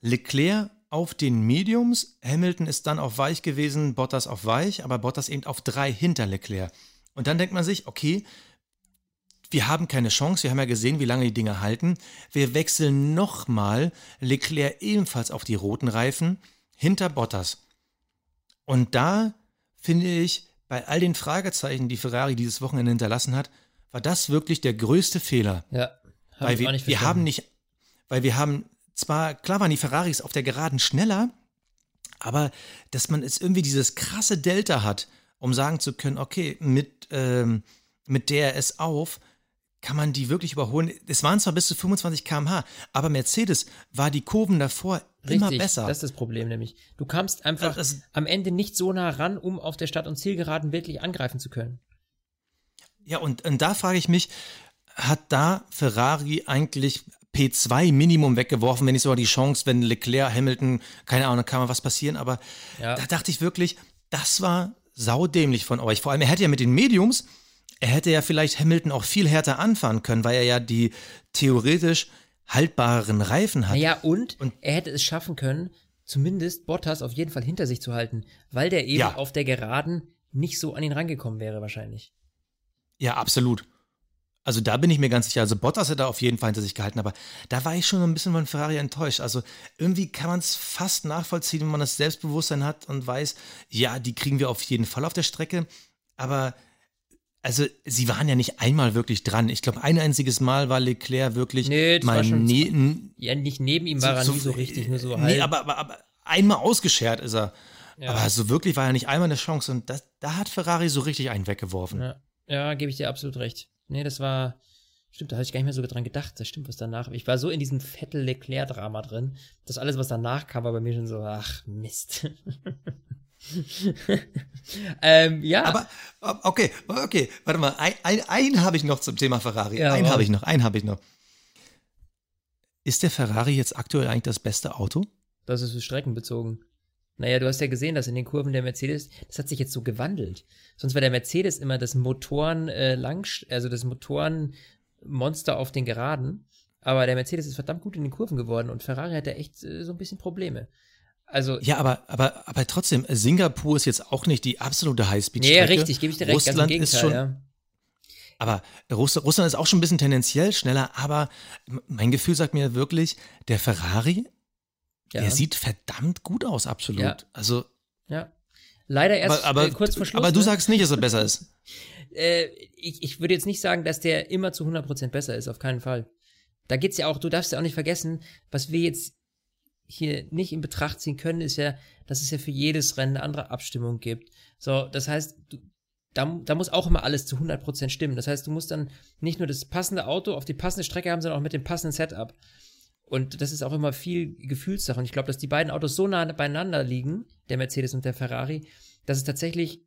Leclerc auf den Mediums, Hamilton ist dann auf weich gewesen, Bottas auf weich, aber Bottas eben auf drei hinter Leclerc. Und dann denkt man sich, okay, wir haben keine Chance, wir haben ja gesehen, wie lange die Dinge halten. Wir wechseln nochmal Leclerc ebenfalls auf die roten Reifen hinter Bottas. Und da finde ich, bei all den Fragezeichen, die Ferrari dieses Wochenende hinterlassen hat, war das wirklich der größte Fehler. Ja. Hab Weil wir, wir haben nicht weil wir haben zwar, klar waren die Ferraris auf der Geraden schneller, aber dass man jetzt irgendwie dieses krasse Delta hat, um sagen zu können, okay, mit, ähm, mit DRS auf, kann man die wirklich überholen. Es waren zwar bis zu 25 km/h, aber Mercedes war die Kurven davor immer Richtig, besser. das ist das Problem nämlich. Du kamst einfach Das- am Ende nicht so nah ran, um auf der Stadt- und Zielgeraden wirklich angreifen zu können. Ja, und, und da frage ich mich, hat da Ferrari eigentlich P2 Minimum weggeworfen, wenn nicht sogar die Chance, wenn Leclerc, Hamilton, keine Ahnung, kann mal was passieren, aber Ja. da dachte ich wirklich, das war saudämlich von euch. Vor allem, er hätte ja mit den Mediums, er hätte ja vielleicht Hamilton auch viel härter anfahren können, weil er ja die theoretisch haltbareren Reifen hat. Naja, und, Und- er hätte es schaffen können, zumindest Bottas auf jeden Fall hinter sich zu halten, weil der eben Ja. auf der Geraden nicht so an ihn rangekommen wäre wahrscheinlich. Ja, absolut. Also da bin ich mir ganz sicher. Also Bottas da auf jeden Fall hinter sich gehalten, aber da war ich schon ein bisschen von Ferrari enttäuscht. Also irgendwie kann man es fast nachvollziehen, wenn man das Selbstbewusstsein hat und weiß, ja, die kriegen wir auf jeden Fall auf der Strecke. Aber also sie waren ja nicht einmal wirklich dran. Ich glaube, ein einziges Mal war Leclerc wirklich Nee, mal war schon ne, n- Ja, nicht neben ihm war er nie so richtig, nur so nee, halb. aber, aber, aber einmal ausgeschert ist er. Ja. Aber so wirklich war ja nicht einmal eine Chance und das, da hat Ferrari so richtig einen weggeworfen. Ja, ja gebe ich dir absolut recht. Nee, das war. Stimmt, da hatte ich gar nicht mehr so dran gedacht. Das stimmt, was danach. Ich war so in diesem Vettel-Leclerc-Drama drin, dass alles, was danach kam, war bei mir schon so, ach, Mist. ähm, ja. Aber okay, okay, warte mal, ein, ein, ein habe ich noch zum Thema Ferrari. Ja, einen wow. habe ich noch, einen habe ich noch. Ist der Ferrari jetzt aktuell eigentlich das beste Auto? Das ist streckenbezogen. Naja, du hast ja gesehen, dass in den Kurven der Mercedes, das hat sich jetzt so gewandelt. Sonst war der Mercedes immer das Motoren äh, lang, also das Motorenmonster auf den Geraden. Aber der Mercedes ist verdammt gut in den Kurven geworden und Ferrari hat da echt äh, so ein bisschen Probleme. Also, Ja, aber, aber, aber trotzdem, Singapur ist jetzt auch nicht die absolute nee, Highspeed-Strecke. richtig, gebe ich dir recht, Russland ist schon, ja. aber Russ, Russland ist auch schon ein bisschen tendenziell schneller, aber mein Gefühl sagt mir wirklich, der Ferrari, ja. der sieht verdammt gut aus, absolut. Ja. Also, ja. Leider erst aber, aber, äh, kurz vor Schluss. aber du ne? sagst nicht, dass er besser ist. äh, ich, ich würde jetzt nicht sagen, dass der immer zu 100% besser ist, auf keinen Fall. Da geht's ja auch, du darfst ja auch nicht vergessen, was wir jetzt hier nicht in Betracht ziehen können, ist ja, dass es ja für jedes Rennen eine andere Abstimmung gibt. So, das heißt, du, da, da muss auch immer alles zu 100% stimmen. Das heißt, du musst dann nicht nur das passende Auto auf die passende Strecke haben, sondern auch mit dem passenden Setup. Und das ist auch immer viel Gefühlssache. Und ich glaube, dass die beiden Autos so nah beieinander liegen, der Mercedes und der Ferrari, dass es tatsächlich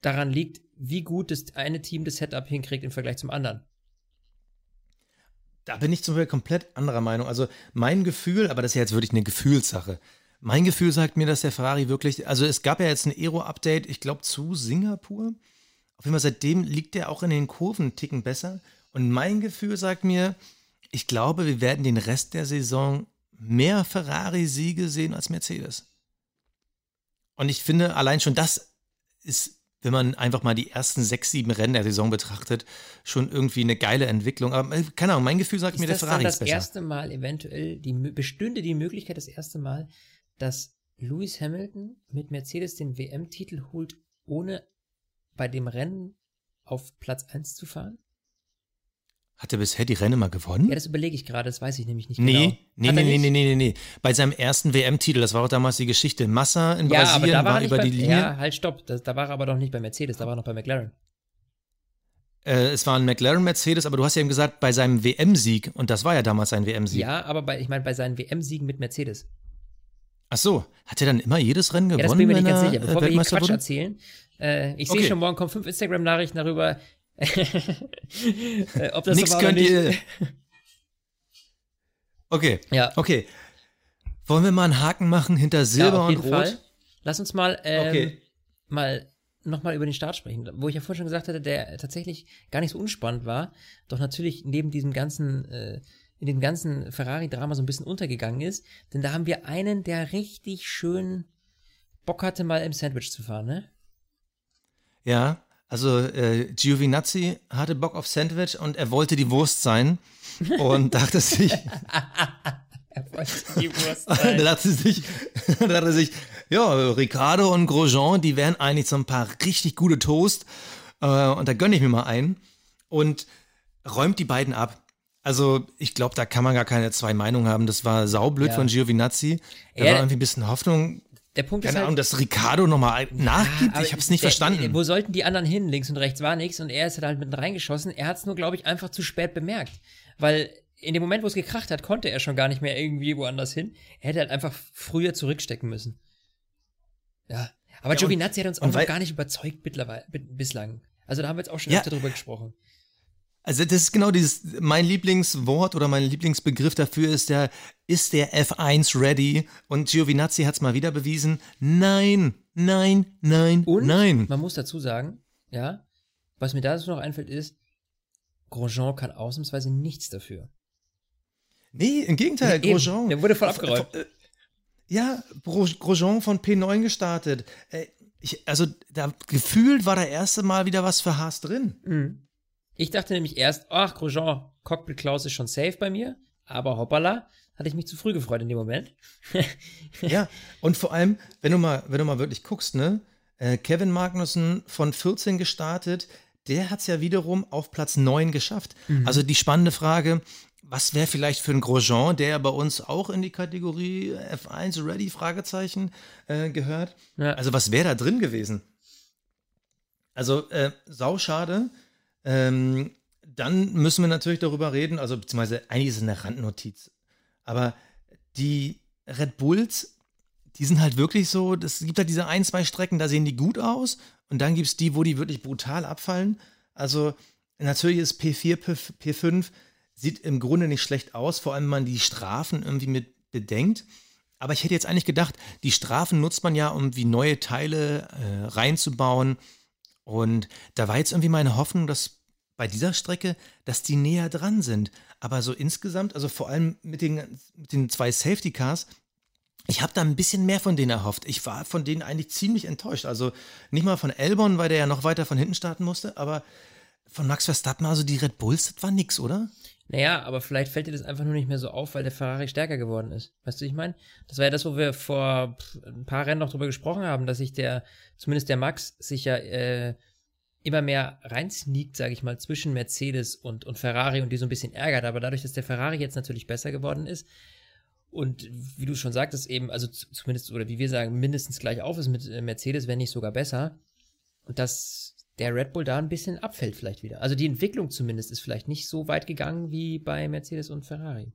daran liegt, wie gut das eine Team das Setup hinkriegt im Vergleich zum anderen. Da bin ich zum Beispiel komplett anderer Meinung. Also mein Gefühl, aber das ist ja jetzt wirklich eine Gefühlssache. Mein Gefühl sagt mir, dass der Ferrari wirklich, also es gab ja jetzt ein Aero-Update, ich glaube zu Singapur. Auf jeden Fall seitdem liegt der auch in den Kurven einen Ticken besser. Und mein Gefühl sagt mir, ich glaube, wir werden den Rest der Saison mehr Ferrari-Siege sehen als Mercedes. Und ich finde, allein schon das ist, wenn man einfach mal die ersten sechs, sieben Rennen der Saison betrachtet, schon irgendwie eine geile Entwicklung. Aber äh, keine Ahnung, mein Gefühl sagt Ist mir, der das Ferrari das ist besser. erste Mal eventuell, die, bestünde die Möglichkeit das erste Mal, dass Lewis Hamilton mit Mercedes den WM-Titel holt, ohne bei dem Rennen auf Platz 1 zu fahren? Hat er bisher die Rennen mal gewonnen? Ja, das überlege ich gerade, das weiß ich nämlich nicht nee, genau. nee, nee, nee, nee, nee, nee. Bei seinem ersten WM-Titel, das war auch damals die Geschichte. Massa in Ja, aber Brasilien da war, war er über bei, die Linie. Ja, halt, stopp. Das, da war er aber doch nicht bei Mercedes, da war er noch bei McLaren. Äh, es war ein McLaren-Mercedes, aber du hast ja eben gesagt, bei seinem WM-Sieg, und das war ja damals sein WM-Sieg. Ja, aber bei, ich meine, bei seinen WM-Siegen mit Mercedes. Ach so, hat er dann immer jedes Rennen gewonnen? Ja, das bin ich mir nicht ganz er, sicher. Bevor wir hier Quatsch wurde? erzählen, äh, ich sehe Okay. schon, morgen kommen fünf Instagram-Nachrichten darüber, ob das Nix könnt nicht. ihr. Okay, Ja, okay. Wollen wir mal einen Haken machen hinter ja, Silber jeden und Rot? Fall. Lass uns mal, ähm, Okay. mal nochmal über den Start sprechen, wo ich ja vorhin schon gesagt hatte, der tatsächlich gar nicht so unspannend war, doch natürlich neben diesem ganzen, äh, in dem ganzen Ferrari-Drama so ein bisschen untergegangen ist, denn da haben wir einen, der richtig schön Bock hatte, mal im Sandwich zu fahren, ne? Ja, also äh, Giovinazzi hatte Bock auf Sandwich und er wollte die Wurst sein und dachte sich, Er wollte die Wurst da dachte sich, da dachte sich, ja, Ricardo und Grosjean, die wären eigentlich so ein paar richtig gute Toast äh, und da gönne ich mir mal einen und räumt die beiden ab. Also ich glaube, da kann man gar keine zwei Meinungen haben. Das war saublöd Ja. von Giovinazzi. Da Er- war irgendwie ein bisschen Hoffnung, Der Punkt ist keine halt, Ahnung, dass Ricardo nochmal nachgibt. aber ich habe es nicht der- verstanden. Wo sollten die anderen hin? Links und rechts war nichts und er ist halt mitten reingeschossen. Er hat es nur, glaube ich, einfach zu spät bemerkt. Weil in dem Moment, wo es gekracht hat, konnte er schon gar nicht mehr irgendwie woanders hin. Er hätte halt einfach früher zurückstecken müssen. Ja. Aber Ja, Giovinazzi hat uns auch noch gar nicht überzeugt mittlerweile, bi- bislang. Also da haben wir jetzt auch schon Ja. öfter drüber gesprochen. Also das ist genau dieses, mein Lieblingswort oder mein Lieblingsbegriff dafür ist der, ist der F1 ready? Und Giovinazzi hat es mal wieder bewiesen. Nein, nein, nein, Und nein. man muss dazu sagen, ja, was mir dazu noch einfällt ist, Grosjean kann ausnahmsweise nichts dafür. Nee, im Gegenteil, Eben, Grosjean. der wurde voll abgeräumt. Äh, Ja, Gro- Grosjean von P9 gestartet. Äh, Ich, also da gefühlt war der erste Mal wieder was für Haas drin. Mhm. Ich dachte nämlich erst, ach, Grosjean, Cockpit Klaus ist schon safe bei mir, aber hoppala, hatte ich mich zu früh gefreut in dem Moment. Ja, und vor allem, wenn du mal, wenn du mal wirklich guckst, ne, äh, Kevin Magnussen von 14 gestartet, der hat es ja wiederum auf Platz 9 geschafft. Also die spannende Frage, was wäre vielleicht für ein Grosjean, der bei uns auch in die Kategorie F1 Ready Fragezeichen äh, gehört? Ja. Also was wäre da drin gewesen? Also äh, sauschade. Ähm, dann müssen wir natürlich darüber reden, also beziehungsweise eigentlich ist es eine Randnotiz. Aber die Red Bulls, die sind halt wirklich so, es gibt halt diese ein, zwei Strecken, da sehen die gut aus und dann gibt es die, wo die wirklich brutal abfallen. Also natürlich ist P4, P, P5 sieht im Grunde nicht schlecht aus, vor allem wenn man die Strafen irgendwie mit bedenkt. Aber ich hätte jetzt eigentlich gedacht, die Strafen nutzt man ja, um wie neue Teile äh, reinzubauen. Und da war jetzt irgendwie meine Hoffnung, dass bei dieser Strecke, dass die näher dran sind. Aber so insgesamt, also vor allem mit den, mit den zwei Safety Cars, ich habe da ein bisschen mehr von denen erhofft. Ich war von denen eigentlich ziemlich enttäuscht. Also nicht mal von Albon, weil der ja noch weiter von hinten starten musste, aber von Max Verstappen, also die Red Bulls, das war nix, oder? Naja, aber vielleicht fällt dir das einfach nur nicht mehr so auf, weil der Ferrari stärker geworden ist. Weißt du, ich meine? Das war ja das, wo wir vor ein paar Rennen noch drüber gesprochen haben, dass sich der, zumindest der Max, sich ja äh, immer mehr reinsneakt, sage ich mal, zwischen Mercedes und, und Ferrari und die so ein bisschen ärgert. Aber dadurch, dass der Ferrari jetzt natürlich besser geworden ist und wie du schon sagtest, eben, also zumindest, oder wie wir sagen, mindestens gleich auf ist mit äh, Mercedes, wenn nicht sogar besser. Und dass der Red Bull da ein bisschen abfällt vielleicht wieder. Also die Entwicklung zumindest ist vielleicht nicht so weit gegangen wie bei Mercedes und Ferrari.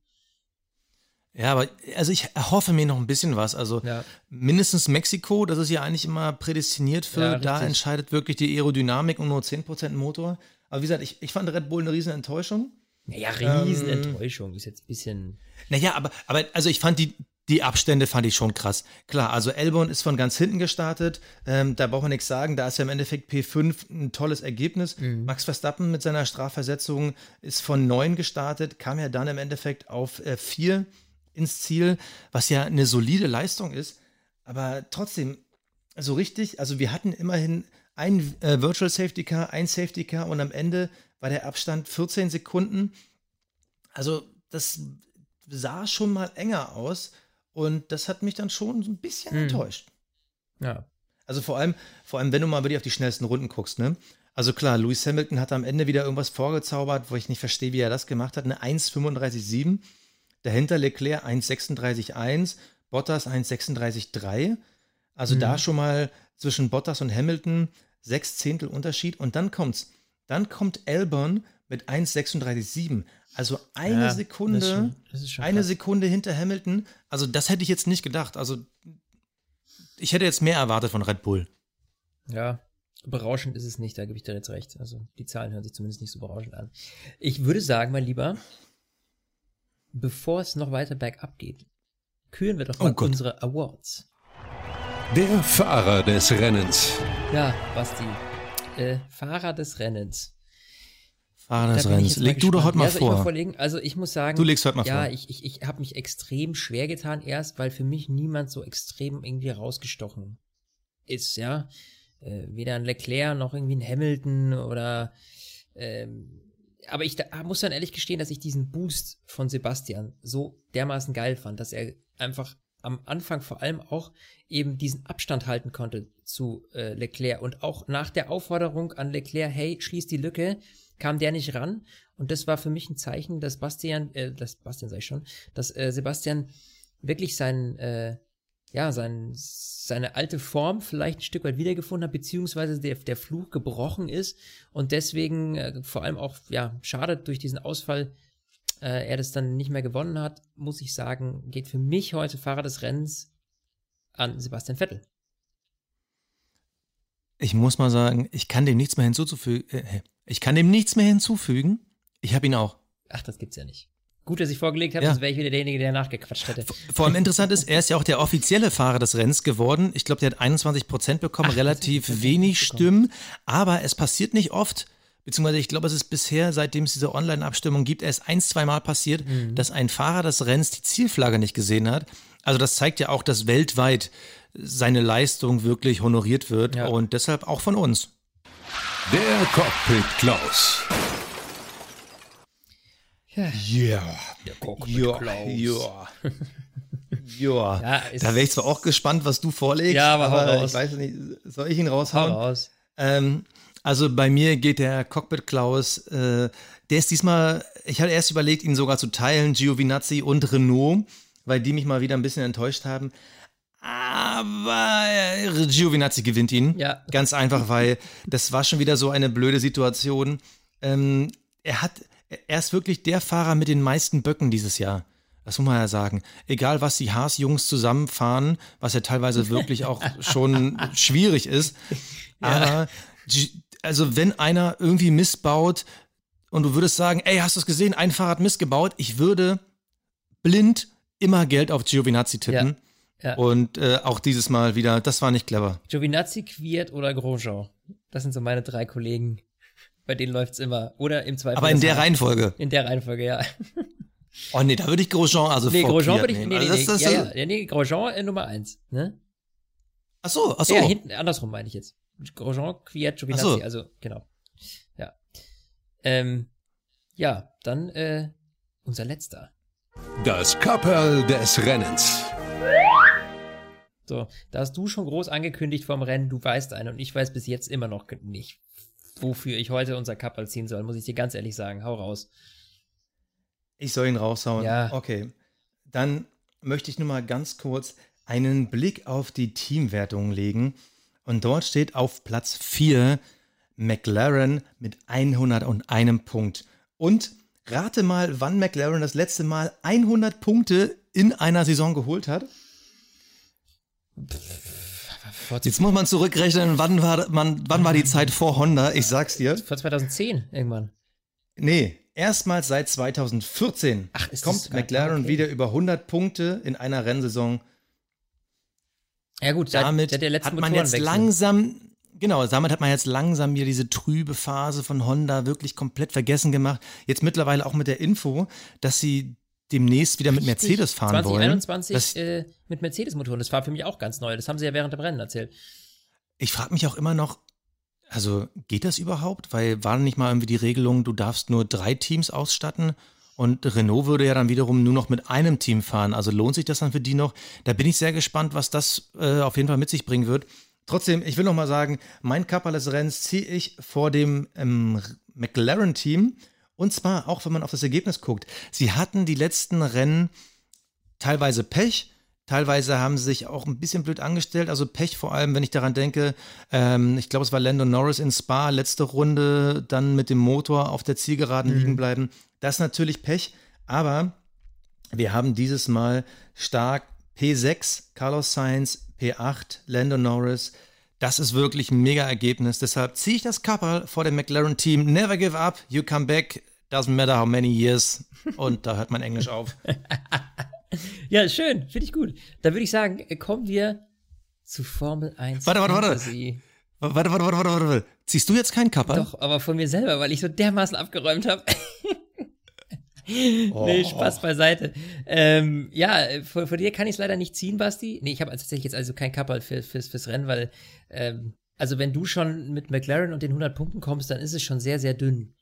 Ja, aber also ich erhoffe mir noch ein bisschen was. Also Ja. mindestens Mexiko, das ist ja eigentlich immer prädestiniert für, Ja, da entscheidet wirklich die Aerodynamik und nur 10% Motor. Aber wie gesagt, ich, ich fand Red Bull eine riesen Enttäuschung. Naja, Riesenenttäuschung ist jetzt ein bisschen. Naja, aber, aber also ich fand die, die Abstände fand ich schon krass. Klar, also Albon ist von ganz hinten gestartet. Ähm, da braucht man nichts sagen. Da ist ja im Endeffekt P5 ein tolles Ergebnis. Max Verstappen mit seiner Strafversetzung ist von 9 gestartet, kam ja dann im Endeffekt auf äh, 4 ins Ziel, was ja eine solide Leistung ist. Aber trotzdem, so richtig, also wir hatten immerhin ein äh, Virtual Safety Car, ein Safety Car und am Ende war der Abstand 14 Sekunden. Also das sah schon mal enger aus und das hat mich dann schon so ein bisschen Mhm. enttäuscht. Ja. Also vor allem, vor allem, wenn du mal wirklich auf die schnellsten Runden guckst, ne? Also klar, Lewis Hamilton hat am Ende wieder irgendwas vorgezaubert, wo ich nicht verstehe, wie er das gemacht hat. Eine 1,35,7. Dahinter Leclerc 1,36,1. Bottas 1,36,3. Also da schon mal zwischen Bottas und Hamilton sechs Zehntel Unterschied. Und dann kommt's. Dann kommt Albon mit 1,36,7. Also eine Ja, das ist Sekunde, schon- das ist schon eine. Sekunde hinter Hamilton. Also das hätte ich jetzt nicht gedacht. Also ich hätte jetzt mehr erwartet von Red Bull. Ja. Berauschend ist es nicht, da gebe ich dir jetzt recht. Also die Zahlen hören sich zumindest nicht so berauschend an. Ich würde sagen, mein Lieber, bevor es noch weiter bergab geht, küren wir doch Oh mal Gott. unsere Awards. Der Fahrer des Rennens. Ja, Basti. Äh, Fahrer des Rennens. Fahrer des ich Rennens. Leg du doch heute mal ja, ich vor. vorlegen? Also ich muss sagen, Du legst heute mal ja, vor. ich, ich, ich habe mich extrem schwer getan erst, weil für mich niemand so extrem irgendwie rausgestochen ist, ja. Äh, weder ein Leclerc noch irgendwie ein Hamilton oder ähm, aber ich da, muss dann ehrlich gestehen, dass ich diesen Boost von Sebastian so dermaßen geil fand, dass er einfach am Anfang vor allem auch eben diesen Abstand halten konnte zu äh, Leclerc. Und auch nach der Aufforderung an Leclerc, hey, schließ die Lücke, kam der nicht ran. Und das war für mich ein Zeichen, dass Bastian, äh, das Bastian sag ich schon, dass äh, Sebastian wirklich sein, äh, ja, sein, seine alte Form vielleicht ein Stück weit wiedergefunden hat, beziehungsweise der, der Fluch gebrochen ist und deswegen äh, vor allem auch, ja, schadet durch diesen Ausfall äh, er das dann nicht mehr gewonnen hat, muss ich sagen, geht für mich heute Fahrer des Rennens an Sebastian Vettel. Ich muss mal sagen, ich kann dem nichts mehr hinzufügen. Äh, ich kann dem nichts mehr hinzufügen. Ich habe ihn auch. Ach, das gibt's ja nicht. Gut, dass ich vorgelegt habe, Ja. sonst wäre ich wieder derjenige, der nachgequatscht hätte. Vor allem interessant ist, er ist ja auch der offizielle Fahrer des Rennens geworden. Ich glaube, der hat 21 Prozent bekommen, Ach, relativ 21% wenig bekommen. Stimmen. Aber es passiert nicht oft, beziehungsweise ich glaube, es ist bisher, seitdem es diese Online-Abstimmung gibt, erst ein, zwei Mal passiert, Mhm. dass ein Fahrer des Rennens die Zielflagge nicht gesehen hat. Also das zeigt ja auch, dass weltweit seine Leistung wirklich honoriert wird Ja. und deshalb auch von uns. Der Cockpit Klaus. Ja. Ja. Ja, Klaus. ja. Ja, Ja, ist- da wäre ich zwar auch gespannt, was du vorlegst, Ja, aber hau raus. ich weiß nicht, soll ich ihn Hau raushauen? raus. Ähm, also bei mir geht der Cockpit Klaus, äh, der ist diesmal, ich hatte erst überlegt, ihn sogar zu teilen, Giovinazzi und Renault, weil die mich mal wieder ein bisschen enttäuscht haben. Aber äh, Giovinazzi gewinnt ihn. Ja. Ganz einfach, weil das war schon wieder so eine blöde Situation. Ähm, er hat, er ist wirklich der Fahrer mit den meisten Böcken dieses Jahr. Das muss man ja sagen. Egal, was die Haas-Jungs zusammenfahren, was ja teilweise wirklich auch schon schwierig ist. Aber, G- also wenn einer irgendwie missbaut und du würdest sagen, ey, hast du es gesehen, ein Fahrer hat missgebaut, ich würde blind immer Geld auf Giovinazzi tippen. Ja. Und äh, auch dieses Mal wieder, das war nicht clever. Giovinazzi, Quiert oder Grosjean. Das sind so meine drei Kollegen. Bei denen läuft's immer. Oder im Zweifel. Aber in der. Reihenfolge. In der Reihenfolge, ja. Oh nee, da würde ich Grosjean also Nee, vor Grosjean würde ich. Nee, nee, Also nee, das, das, ja, ja, ja, nee, Grosjean äh, Nummer eins. Ne? Ach so, ach so. Ja, hinten, andersrum meine ich jetzt. Grosjean, Quiert, Giovinazzi, so. also, genau. Ja. Ähm, ja, dann, äh, unser letzter. Das Kapperl des Rennens. So, da hast du schon groß angekündigt vom Rennen, du weißt einen und ich weiß bis jetzt immer noch nicht, wofür ich heute unser Kapperl ziehen soll, muss ich dir ganz ehrlich sagen. Hau raus. Ich soll ihn raushauen. Ja. Okay. Dann möchte ich nur mal ganz kurz einen Blick auf die Teamwertung legen. Und dort steht auf Platz 4 McLaren mit 101 Punkt. Und rate mal, wann McLaren das letzte Mal 100 Punkte in einer Saison geholt hat. Vor, Jetzt muss man zurückrechnen, wann war, man, wann war die Zeit vor Honda? Ich sag's dir. vor 2010 irgendwann. Nee, erstmals seit 2014 Ach, kommt McLaren okay. wieder über 100 Punkte in einer Rennsaison. Ja gut, seit, Damit seit letzten hat man jetzt langsam, genau, damit hat man jetzt langsam wieder diese trübe Phase von Honda wirklich komplett vergessen gemacht. Jetzt mittlerweile auch mit der Info, dass sie demnächst wieder mit Richtig. Mercedes fahren wollen. 2021 Das, äh, mit Mercedes-Motoren. Das war für mich auch ganz neu. Das haben sie ja während dem Rennen erzählt. ich frage mich auch immer noch, also geht das überhaupt? Weil war nicht mal irgendwie die Regelung, du darfst nur drei Teams ausstatten und Renault würde ja dann wiederum nur noch mit einem Team fahren. Also lohnt sich das dann für die noch? Da bin ich sehr gespannt, was das äh, auf jeden Fall mit sich bringen wird. Trotzdem, ich will noch mal sagen, mein Kapperl des Rennens ziehe ich vor dem ähm, McLaren-Team. Und zwar auch, wenn man auf das Ergebnis guckt. Sie hatten die letzten Rennen teilweise Pech, teilweise haben sie sich auch ein bisschen blöd angestellt. Also Pech vor allem, wenn ich daran denke, ähm, ich glaube, es war Lando Norris in Spa, letzte Runde, dann mit dem Motor auf der Zielgeraden liegen bleiben. Das ist natürlich Pech, aber wir haben dieses Mal stark P6, Carlos Sainz, P8, Lando Norris. Das ist wirklich ein mega Ergebnis. Deshalb ziehe ich das Kapperl vor dem McLaren-Team. Never give up, you come back, doesn't matter how many years. Und da hört mein Englisch auf. Ja, schön. Finde ich gut. Da würde ich sagen, äh, kommen wir zu Formel 1. Warte, warte, warte. Fantasy. Warte, warte, warte, warte, warte, warte. Ziehst du jetzt keinen Kapperl? Doch, aber von mir selber, weil ich so dermaßen abgeräumt habe. Nee, Spaß beiseite. Ähm, ja, von, von dir kann ich es leider nicht ziehen, Basti. Nee, ich habe tatsächlich jetzt also kein Kapperl für, fürs, fürs Rennen, weil, ähm, also wenn du schon mit McLaren und den 100 Punkten kommst, dann ist es schon sehr, sehr dünn.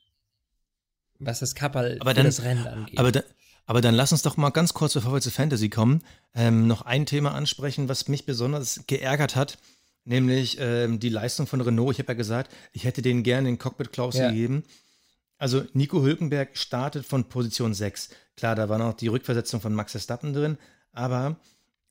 Was das Kapperl Aber dann- das Rennen angeht. Aber, da, aber dann lass uns doch mal ganz kurz, bevor wir zu Fantasy kommen, ähm, noch ein Thema ansprechen, was mich besonders geärgert hat, nämlich ähm, die Leistung von Renault. Ich habe ja gesagt, ich hätte denen gerne den Cockpit-Klaus Ja. gegeben. Also Nico Hülkenberg startet von Position 6. Klar, da war noch die Rückversetzung von Max Verstappen drin, aber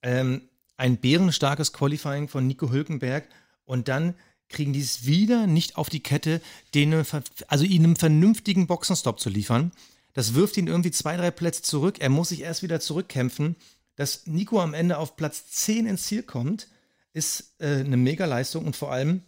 ähm, ein bärenstarkes Qualifying von Nico Hülkenberg und dann kriegen die es wieder nicht auf die Kette, denen, also ihnen einen vernünftigen Boxenstopp zu liefern. Das wirft ihn irgendwie zwei, drei Plätze zurück. Er muss sich erst wieder zurückkämpfen. Dass Nico am Ende auf Platz 10 ins Ziel kommt, ist äh, eine Mega-Leistung und vor allem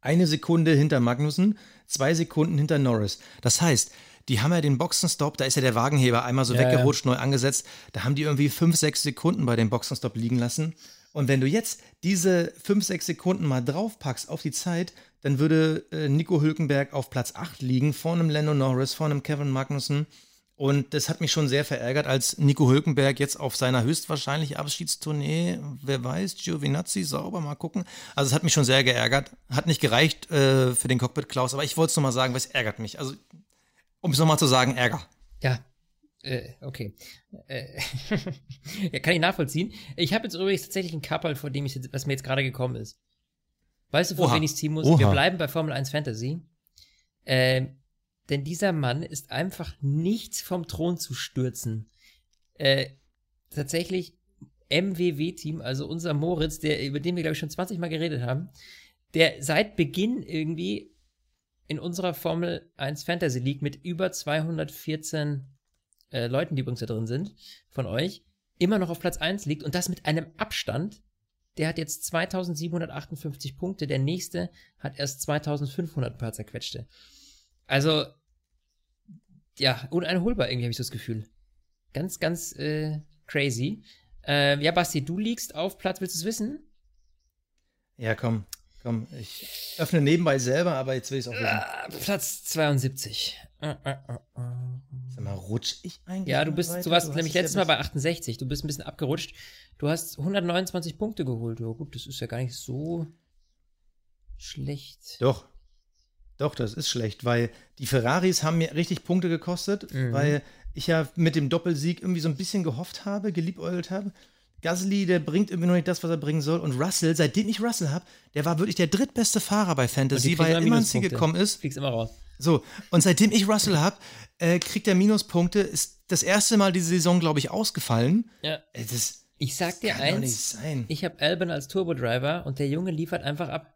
eine Sekunde hinter Magnussen, zwei Sekunden hinter Norris. Das heißt, die haben ja den Boxenstopp, da ist ja der Wagenheber einmal so Ja, weggerutscht, neu angesetzt. Da haben die irgendwie fünf, sechs Sekunden bei dem Boxenstopp liegen lassen. Und wenn du jetzt diese fünf, sechs Sekunden mal draufpackst auf die Zeit, dann würde äh, Nico Hülkenberg auf Platz 8 liegen, vor einem Lando Norris, vor einem Kevin Magnussen. Und das hat mich schon sehr verärgert, als Nico Hülkenberg jetzt auf seiner höchstwahrscheinlich Abschiedstournee, wer weiß, Giovinazzi, sauber, mal gucken. Also es hat mich schon sehr geärgert. Hat nicht gereicht äh, für den Cockpit Klaus, aber ich wollte es nochmal sagen, weil es ärgert mich. Also, um es nochmal zu sagen, Ärger. Ja, äh, okay. Äh, ja, kann ich nachvollziehen. Ich habe jetzt übrigens tatsächlich ein Couple, vor dem ich jetzt, was mir jetzt gerade gekommen ist. Weißt du, vor wen ich ziehen muss? Oha. Wir bleiben bei Formel 1 Fantasy. Ähm, denn dieser Mann ist einfach nichts vom Thron zu stürzen. Äh, tatsächlich MWW-Team, also unser Moritz, der, über den wir, glaube ich, schon 20 Mal geredet haben, der seit Beginn irgendwie in unserer Formel 1 Fantasy League mit über 214 äh, Leuten, die übrigens da drin sind, von euch, immer noch auf Platz 1 liegt und das mit einem Abstand. Der hat jetzt 2758 Punkte, der nächste hat erst 2500 ein paar zerquetschte. Also, ja, uneinholbar irgendwie habe ich so das Gefühl. Ganz, ganz äh, crazy. Äh, ja, Basti, du liegst auf Platz, willst du es wissen? Ja, komm, komm. Ich öffne nebenbei selber, aber jetzt will ich es auch wissen. Ah, Platz 72. Äh, äh, äh, äh. Sag mal, rutsch ich eigentlich? Ja, du bist, weiter? du warst hast nämlich letztes Mal bei 68. Du bist ein bisschen abgerutscht. Du hast 129 Punkte geholt. Ja, gut, das ist ja gar nicht so schlecht. Doch. Doch, das ist schlecht, weil die Ferraris haben mir richtig Punkte gekostet, Mhm. weil ich ja mit dem Doppelsieg irgendwie so ein bisschen gehofft habe, geliebäugelt habe. Gasly, der bringt irgendwie noch nicht das, was er bringen soll. Und Russell, seitdem ich Russell habe, der war wirklich der drittbeste Fahrer bei Fantasy, weil er immer ins Ziel gekommen ist. Fliegst immer raus. So, und seitdem ich Russell habe, äh, kriegt er Minuspunkte. Ist das erste Mal diese Saison, glaube ich, ausgefallen. Ja. Das Ich sag dir eins. Ich habe Albon als Turbo-Driver und der Junge liefert einfach ab.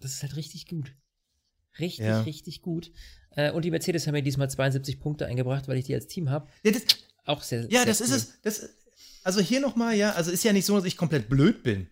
Das ist halt richtig gut. Richtig, Ja. richtig gut. Äh, und die Mercedes haben mir diesmal 72 Punkte eingebracht, weil ich die als Team habe. Ja, Auch sehr, Ja, sehr das cool. ist es. Das, also hier nochmal, ja, also ist ja nicht so, dass ich komplett blöd bin.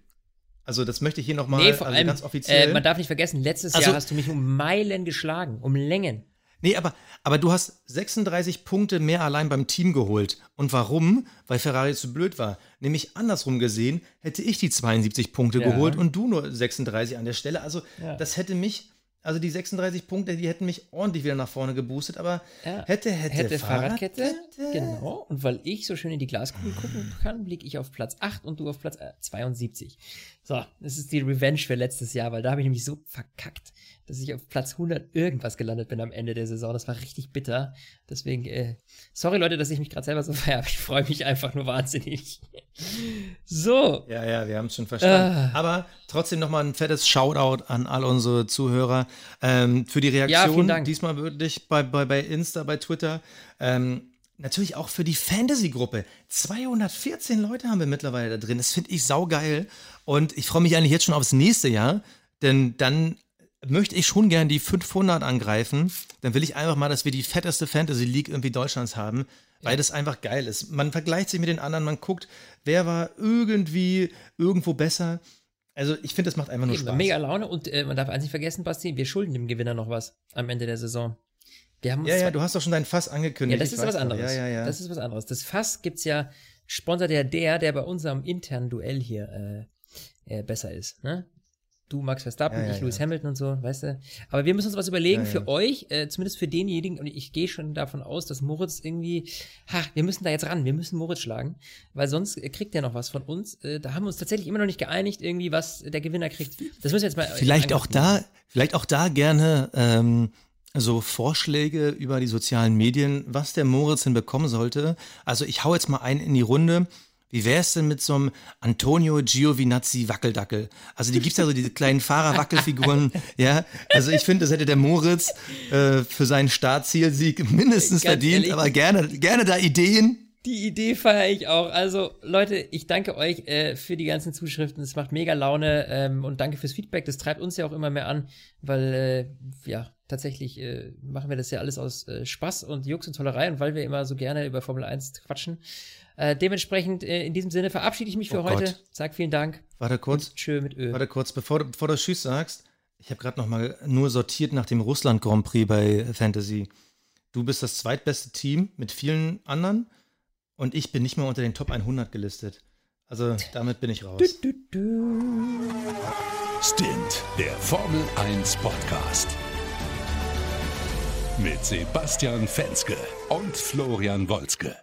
Also das möchte ich hier nochmal Nee, vor also allem, ganz offiziell. Äh, man darf nicht vergessen, letztes Also- Jahr hast du mich um Meilen geschlagen, um Längen. nee, aber, aber du hast 36 Punkte mehr allein beim Team geholt. Und warum? Weil Ferrari zu blöd war. Nämlich andersrum gesehen, hätte ich die 72 Punkte Ja. geholt und du nur 36 an der Stelle. Also Ja. das hätte mich, also die 36 Punkte, die hätten mich ordentlich wieder nach vorne geboostet. Aber Ja. hätte, hätte, Hätte Fahrradkette. Fahrradkette. Genau. Und weil ich so schön in die Glaskugel gucken kann, blicke ich auf Platz 8 und du auf Platz äh, 72. So, das ist die Revenge für letztes Jahr, weil da habe ich nämlich so verkackt, dass ich auf Platz 100 irgendwas gelandet bin am Ende der Saison. Das war richtig bitter. Deswegen, äh, sorry Leute, dass ich mich gerade selber so feiere. Ich freue mich einfach nur wahnsinnig. So. Ja, ja, wir haben es schon verstanden. Ah. Aber trotzdem nochmal ein fettes Shoutout an all unsere Zuhörer ähm, für die Reaktion. Dank. Diesmal wirklich bei, bei, bei Insta, bei Twitter. Ähm, natürlich auch für die Fantasy-Gruppe. 214 Leute haben wir mittlerweile da drin. Das finde ich saugeil. Und ich freue mich eigentlich jetzt schon aufs nächste Jahr, denn dann möchte ich schon gern die 500 angreifen. Dann will ich einfach mal, dass wir die fetteste Fantasy League irgendwie Deutschlands haben, weil das einfach geil ist. Man vergleicht sich mit den anderen, man guckt, wer war irgendwie irgendwo besser. Also ich finde, das macht einfach nur Eben, Spaß. mega Laune und äh, man darf eins nicht vergessen, Basti, wir schulden dem Gewinner noch was am Ende der Saison. Wir haben Ja, ja, du hast doch schon deinen Fass Ja, angekündigt. das ich ist was anderes. Ja, ja, ja. Das ist was anderes. Das Fass gibt's ja, sponsert ja der, der bei unserem internen Duell hier äh, äh, besser ist. Ne? Du Max Verstappen, Ja, ja, ich Lewis ja. Hamilton und so, weißt du. Aber wir müssen uns was überlegen für euch, äh, zumindest für denjenigen, und ich gehe schon davon aus, dass Moritz irgendwie, ha, wir müssen da jetzt ran, wir müssen Moritz schlagen, weil sonst kriegt er noch was von uns. Äh, da haben wir uns tatsächlich immer noch nicht geeinigt, irgendwie, was der Gewinner kriegt. Das müssen wir jetzt mal. äh, Vielleicht auch da, vielleicht auch da gerne ähm, so Vorschläge über die sozialen Medien, was der Moritz denn bekommen sollte. Also ich hau jetzt mal einen in die Runde. Wie wäre es denn mit so einem Antonio Giovinazzi Wackeldackel? Also die gibt's ja so diese kleinen Fahrerwackelfiguren, ja. Also ich finde, das hätte der Moritz äh, für seinen Startzielsieg mindestens Ganz verdient, ehrlich. aber gerne, gerne da Ideen. Die Idee feiere ich auch. Also, Leute, ich danke euch äh, für die ganzen Zuschriften. Es macht mega Laune ähm, und danke fürs Feedback. Das treibt uns ja auch immer mehr an, weil, äh, ja, tatsächlich äh, machen wir das ja alles aus äh, Spaß und Jux und Tollerei und weil wir immer so gerne über Formel 1 quatschen. Äh, dementsprechend, äh, in diesem Sinne verabschiede ich mich für Oh heute. Gott. Sag vielen Dank. Warte kurz. Tschö mit Ö. Warte kurz, bevor, du- bevor du Tschüss sagst. Ich habe gerade noch mal nur sortiert nach dem Russland Grand Prix bei Fantasy. Du bist das zweitbeste Team mit vielen anderen und ich bin nicht mehr unter den Top 100 gelistet. Also damit bin ich raus. Du, du. Stint, der Formel 1 Podcast. Mit Sebastian Fenske und Florian Wolzke.